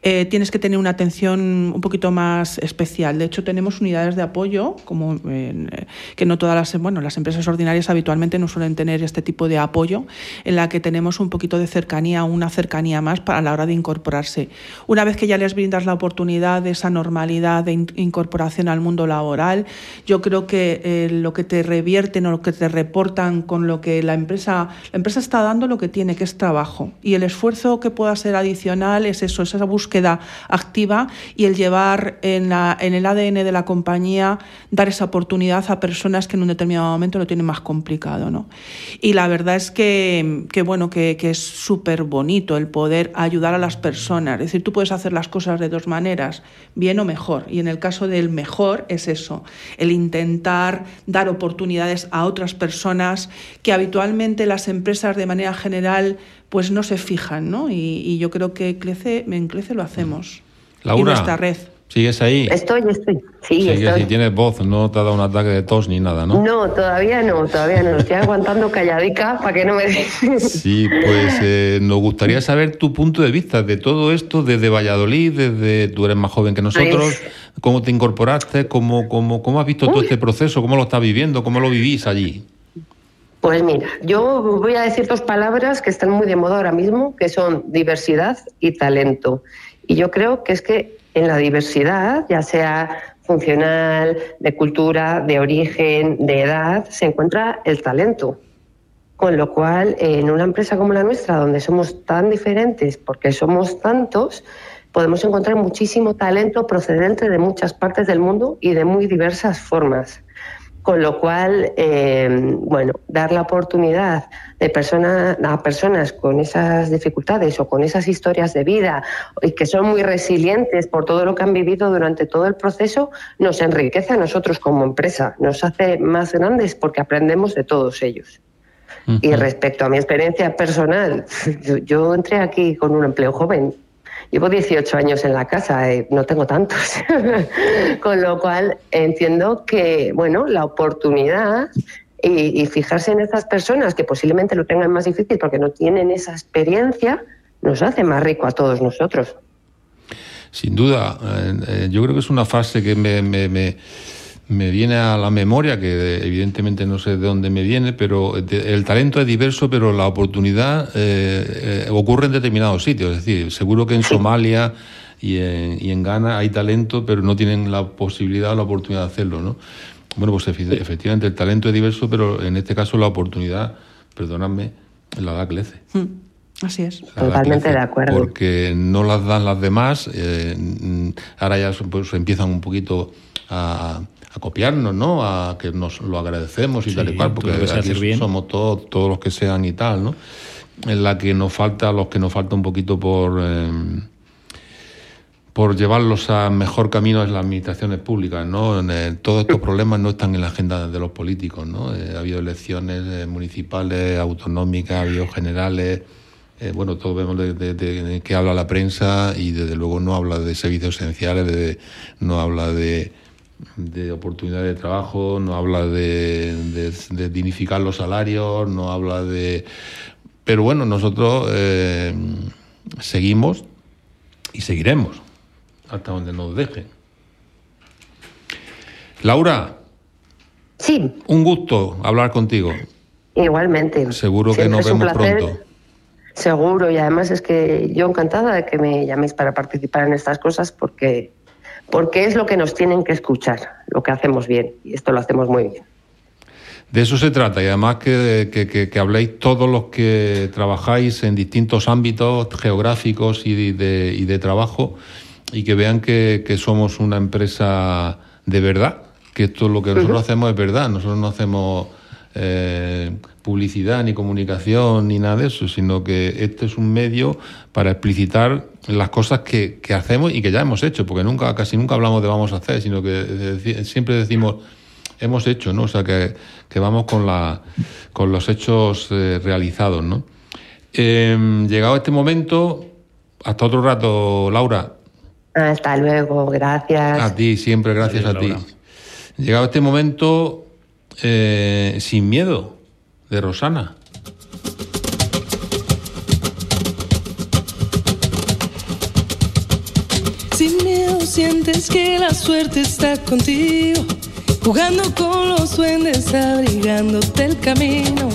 eh, tienes que tener una atención un poquito más especial. De hecho, tenemos unidades de apoyo, como eh, que no todas las, bueno, las empresas ordinarias habitualmente no suelen tener este tipo de apoyo, en la que tenemos un poquito de cercanía, una cercanía más para la hora de incorporarse. Una vez que ya les brindas la oportunidad de esa normalidad de in- incorporación al mundo laboral, yo creo que eh, lo que te revierten o lo que te reportan con lo que la empresa, la empresa está dando lo que tiene, que es trabajo. Y el esfuerzo que pueda ser adicional es eso, es esa búsqueda activa y el llevar en, la, en el ADN de la compañía, dar esa oportunidad a personas que en un determinado momento lo tienen más complicado. ¿no? Y la verdad es que, que bueno, que, que es súper bonito el poder ayudar a las personas. Es decir, tú puedes hacer las cosas de dos maneras, bien o mejor. Y en el caso del mejor es eso, el intentar dar oportunidades a otras personas que habitualmente las empresas de manera general pues no se fijan, ¿no? Y, y yo creo que Clece, en Clece lo hacemos. Y Laura, nuestra red. ¿Sigues ahí? Estoy, estoy. Sí, Sigues estoy. y tienes voz, no te ha dado un ataque de tos ni nada, ¿no? No, todavía no, todavía no. Estoy aguantando calladica para que no me Sí, pues eh, nos gustaría saber tu punto de vista de todo esto desde Valladolid, desde tú eres más joven que nosotros, cómo te incorporaste, cómo, cómo, cómo has visto todo este proceso, cómo lo estás viviendo, cómo lo vivís allí. Pues mira, yo voy a decir dos palabras que están muy de moda ahora mismo, que son diversidad y talento. Y yo creo que es que en la diversidad, ya sea funcional, de cultura, de origen, de edad, se encuentra el talento. Con lo cual, en una empresa como la nuestra, donde somos tan diferentes, porque somos tantos, podemos encontrar muchísimo talento procedente de muchas partes del mundo y de muy diversas formas. Con lo cual, eh, bueno, dar la oportunidad de persona, a personas con esas dificultades o con esas historias de vida y que son muy resilientes por todo lo que han vivido durante todo el proceso, nos enriquece a nosotros como empresa, nos hace más grandes porque aprendemos de todos ellos. Y respecto a mi experiencia personal, yo, yo entré aquí con un empleo joven. Llevo 18 años en la casa, eh, no tengo tantos. con lo cual entiendo que, bueno, la oportunidad y, fijarse en estas personas que posiblemente lo tengan más difícil porque no tienen esa experiencia, nos hace más rico a todos nosotros. Sin duda, eh, eh, yo creo que es una frase que me, me viene a la memoria, que evidentemente no sé de dónde me viene, pero el talento es diverso, pero la oportunidad eh, eh, ocurre en determinados sitios. Es decir, seguro que en Somalia y en, y en Ghana hay talento, pero no tienen la posibilidad o la oportunidad de hacerlo, ¿no? Bueno, pues efectivamente el talento es diverso, pero en este caso la oportunidad, perdonadme, la da Clece. Así es. Totalmente de acuerdo. Porque no las dan las demás, eh, mm, ahora ya pues, empiezan un poquito a, a copiarnos, ¿no? A que nos lo agradecemos y Sí, tal y cual, porque aquí bien. somos todos, todos los que sean y tal, ¿no? En la que nos falta, los que nos falta un poquito por... eh, por llevarlos a mejor camino es las administraciones públicas, ¿no? Eh, todos estos problemas no están en la agenda de los políticos, ¿no? Eh, ha habido elecciones eh, municipales, autonómicas, ha habido generales, eh, bueno, todos vemos de, de- de qué habla la prensa y desde luego no habla de servicios esenciales, de- no habla de, de oportunidades de trabajo, no habla de, de- de dignificar los salarios, no habla de... Pero bueno, nosotros eh, seguimos y seguiremos hasta donde nos dejen. Laura. Sí. Un gusto hablar contigo. Igualmente. Seguro que nos vemos pronto. Seguro, y además es que yo encantada de que me llaméis para participar en estas cosas porque, porque es lo que nos tienen que escuchar, lo que hacemos bien, y esto lo hacemos muy bien. De eso se trata y además que, que- que- que habléis todos los que trabajáis en distintos ámbitos geográficos y de, y de trabajo y que vean que, que somos una empresa de verdad, que esto lo que nosotros hacemos es verdad, nosotros no hacemos eh, publicidad ni comunicación ni nada de eso, sino que este es un medio para explicitar las cosas que, que hacemos y que ya hemos hecho, porque nunca, casi nunca hablamos de vamos a hacer, sino que deci- siempre decimos hemos hecho, ¿no? O sea, que, que vamos con, la, con los hechos eh, realizados, ¿no? Eh, llegado este momento, hasta otro rato, Laura. Hasta luego, gracias. A ti, siempre gracias a ti. Llegado este momento, eh, sin miedo, de Rosana. Sin miedo sientes que la suerte está contigo, jugando con los duendes, abrigándote el camino,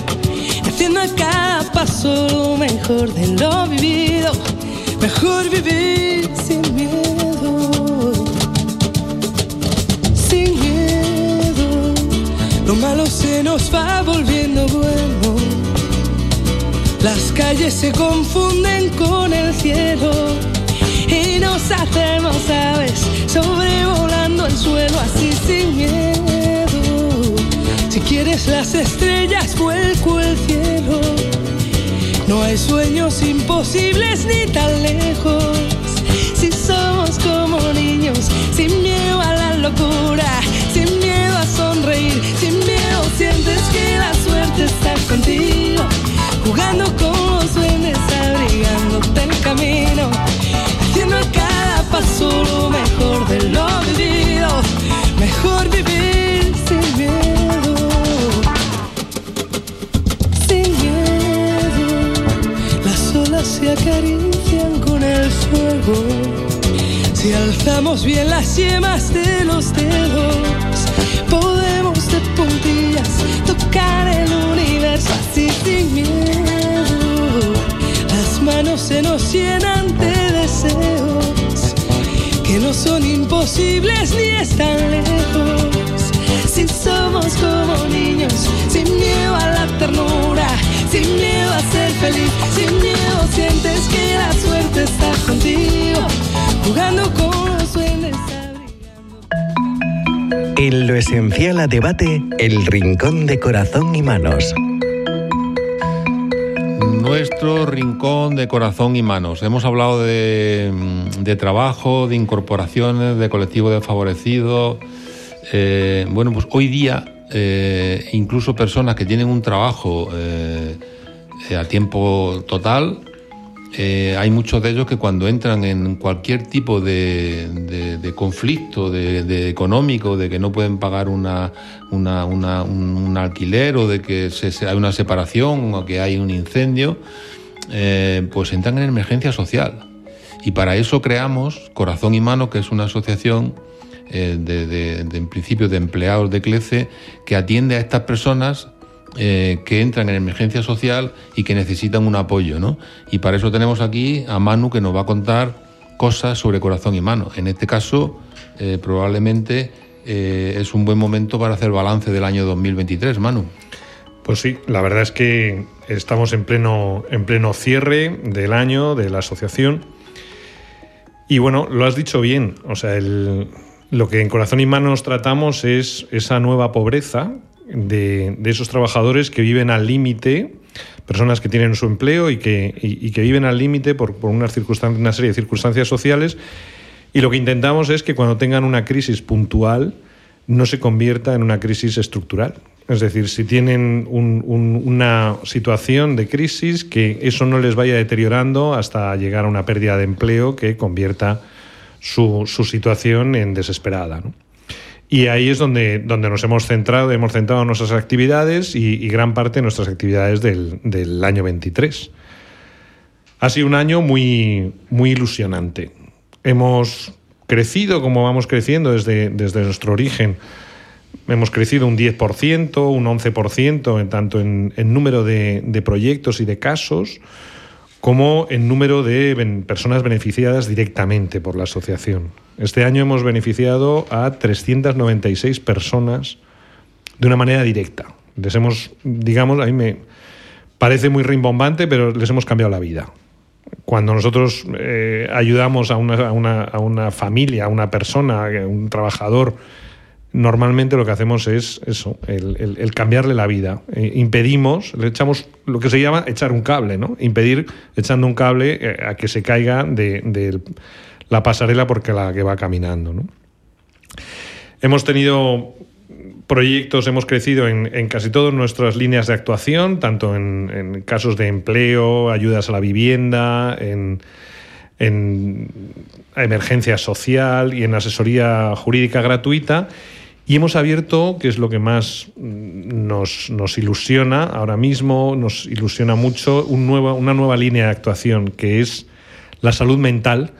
haciendo a cada paso lo mejor de lo vivido, mejor vivir sin miedo, lo malo se nos va volviendo bueno, las calles se confunden con el cielo y nos hacemos aves sobrevolando el suelo así sin miedo. Si quieres las estrellas, vuelco el cielo. No hay sueños imposibles ni tan lejos. Si somos como niños, sin miedo a la locura, de lo vivido. Mejor vivir sin miedo. Sin miedo. Las olas se acarician con el fuego. Si alzamos bien las yemas de los dedos, podemos de puntillas tocar el universo así sin miedo. Las manos se nos llenan de deseos que no son imposibles ni están lejos. Si somos como niños, sin miedo a la ternura, sin miedo a ser feliz, sin miedo sientes que la suerte está contigo, jugando con los duendes. En lo esencial a debate, el rincón de corazón y manos. Nuestro rincón de corazón y manos. Hemos hablado de, mm, de trabajo, de incorporaciones, de colectivos desfavorecidos. Eh, bueno, pues hoy día eh, incluso personas que tienen un trabajo eh, a tiempo total, eh, hay muchos de ellos que cuando entran en cualquier tipo de, de- conflicto de, económico, de que no pueden pagar una, una- un, alquiler o de que hay una separación o que hay un incendio, eh, pues entran en emergencia social. Y para eso creamos Corazón y Mano, que es una asociación eh, de, en principio de empleados de CLECE que atiende a estas personas eh, que entran en emergencia social y que necesitan un apoyo, ¿no? Y para eso tenemos aquí a Manu que nos va a contar cosas sobre corazón y mano. En este caso, eh, probablemente eh, es un buen momento para hacer balance del año 2023, Manu. Pues sí, la verdad es que estamos en pleno, en pleno cierre del año de la asociación. Y bueno, lo has dicho bien. O sea, el- lo que en Corazón y Manos tratamos es esa nueva pobreza de, esos trabajadores que viven al límite, personas que tienen su empleo y que, y- que viven al límite por, por unas una serie de circunstancias sociales. Y lo que intentamos es que cuando tengan una crisis puntual no se convierta en una crisis estructural. Es decir, si tienen un- un- una situación de crisis, que eso no les vaya deteriorando hasta llegar a una pérdida de empleo que convierta su, su situación en desesperada. ¿no? Y ahí es donde, donde nos hemos centrado, hemos centrado nuestras actividades y, y gran parte de nuestras actividades del, del año 23. Ha sido un año muy, muy ilusionante. Hemos crecido como vamos creciendo desde, desde nuestro origen. Hemos crecido un 10%, un 11%, en tanto en, en número de, de proyectos y de casos, como en número de personas beneficiadas directamente por la asociación. Este año hemos beneficiado a 396 personas de una manera directa. Les hemos, digamos, a mí me parece muy rimbombante, pero les hemos cambiado la vida. Cuando nosotros eh, ayudamos a una, a, una, a una familia, a una persona, a un trabajador, normalmente lo que hacemos es eso, el, cambiarle la vida. Eh, impedimos, le echamos lo que se llama echar un cable, ¿no? Impedir echando un cable eh, a que se caiga de, de la pasarela porque la que va caminando, ¿no? Hemos tenido proyectos, hemos crecido en, en casi todas nuestras líneas de actuación, tanto en, en casos de empleo, ayudas a la vivienda, en, en emergencia social y en asesoría jurídica gratuita. Y hemos abierto, que es lo que más mm, nos, ilusiona ahora mismo, nos ilusiona mucho, una nueva línea de actuación, que es la salud mental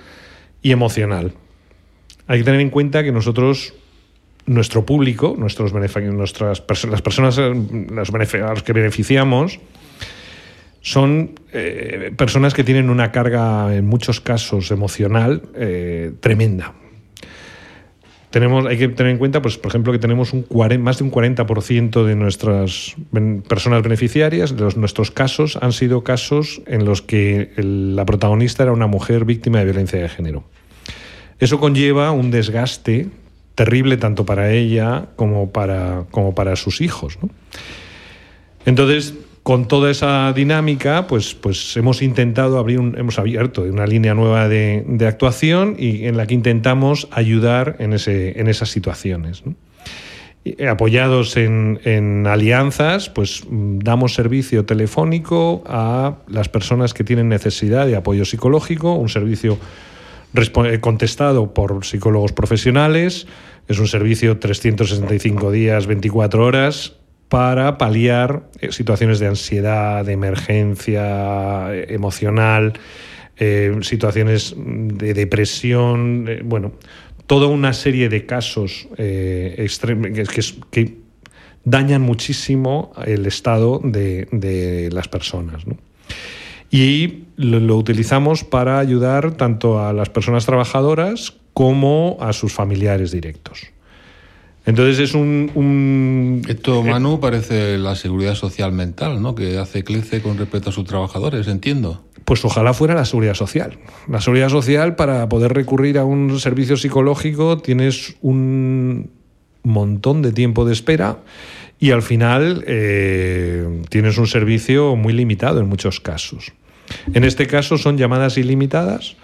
y emocional. Hay que tener en cuenta que nosotros, nuestro público, nuestros nuestras las personas eh, a los que beneficiamos, son eh, personas que tienen una carga, en muchos casos, emocional eh, tremenda. Tenemos, hay que tener en cuenta, pues, por ejemplo, que tenemos más de un 40% de nuestras personas beneficiarias, de nuestros casos, han sido casos en los que la protagonista era una mujer víctima de violencia de género. Eso conlleva un desgaste terrible tanto para ella como para, como para sus hijos. Entonces, con toda esa dinámica, pues, pues hemos intentado abrir, un- hemos abierto una línea nueva de, de actuación y en la que intentamos ayudar en, ese, en esas situaciones. eh, Apoyados en, en alianzas, pues mm, damos servicio telefónico a las personas que tienen necesidad de apoyo psicológico, un servicio eh, contestado por psicólogos profesionales. Es un servicio 365 días, 24 horas, para paliar eh, situaciones de ansiedad, de emergencia eh, emocional, eh, situaciones de depresión, bueno, toda una serie de casos que, dañan muchísimo el estado de, las personas. Y lo utilizamos para ayudar tanto a las personas trabajadoras como a sus familiares directos. Entonces es un... un- Esto, Manu, parece la seguridad social mental, ¿no? Que hace CLECE con respecto a sus trabajadores, entiendo. Pues ojalá fuera la seguridad social. La seguridad social, para poder recurrir a un servicio psicológico, tienes un montón de tiempo de espera y al final eh, tienes un servicio muy limitado en muchos casos. En este caso son llamadas ilimitadas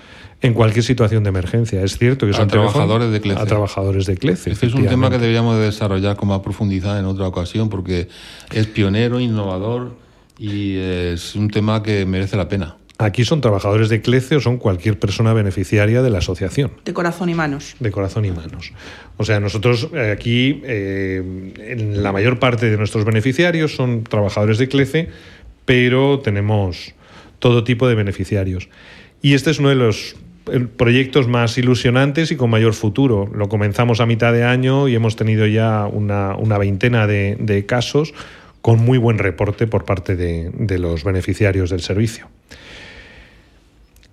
en cualquier situación de emergencia. Es cierto que son trabajadores de CLECE. A trabajadores de CLECE. Este es un tema que deberíamos de desarrollar con más profundidad en otra ocasión porque es pionero, innovador y es un tema que merece la pena. Aquí son trabajadores de CLECE o son cualquier persona beneficiaria de la asociación. De corazón y manos. de corazón y manos. O sea, nosotros eh, aquí, eh, en la mayor parte de nuestros beneficiarios son trabajadores de CLECE, pero tenemos todo tipo de beneficiarios. Y este es uno de los proyectos más ilusionantes y con mayor futuro. Lo comenzamos a mitad de año y hemos tenido ya una, veintena de, casos con muy buen reporte por parte de- de los beneficiarios del servicio.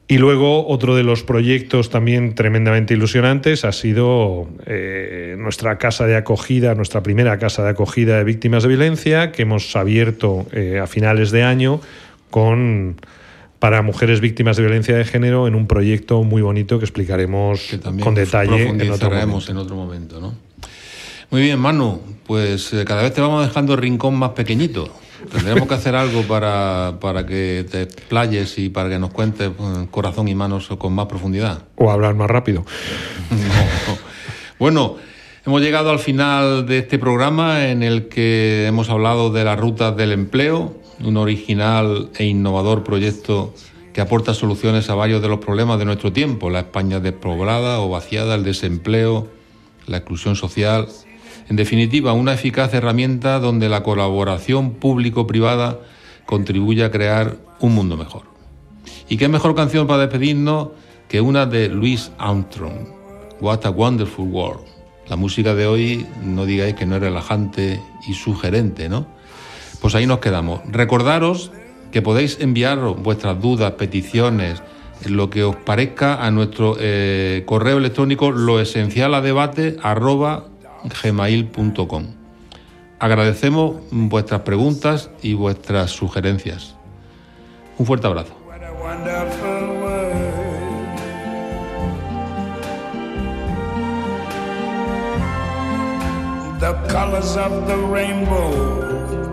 Y luego otro de los proyectos también tremendamente ilusionantes ha sido eh, nuestra casa de acogida, nuestra primera casa de acogida de víctimas de violencia que hemos abierto eh, a finales de año con para mujeres víctimas de violencia de género en un proyecto muy bonito que explicaremos con detalle en otro momento. en otro momento, ¿no? Muy bien, Manu, pues eh, cada vez te vamos dejando el rincón más pequeñito. Tendremos que hacer algo para, para que te playes y para que nos cuentes eh, corazón y manos con más profundidad. O hablar más rápido. No. Bueno, hemos llegado al final de este programa en el que hemos hablado de las rutas del empleo, un original e innovador proyecto que aporta soluciones a varios de los problemas de nuestro tiempo, la España despoblada o vaciada, el desempleo, la exclusión social. En definitiva, una eficaz herramienta donde la colaboración público-privada contribuye a crear un mundo mejor. ¿Y qué mejor canción para despedirnos que una de Louis Armstrong? What a Wonderful World. La música de hoy, no digáis que no es relajante y sugerente, ¿no? Pues ahí nos quedamos. Recordaros que podéis enviar vuestras dudas, peticiones, lo que os parezca a nuestro eh, correo electrónico lo esencial a. Agradecemos vuestras preguntas y vuestras sugerencias. Un fuerte abrazo. The colors of the rainbow,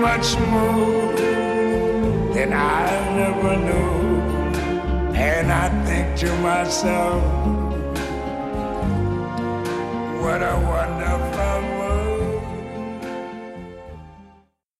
Much more than I never knew. And I think to myself, what a wonderful world.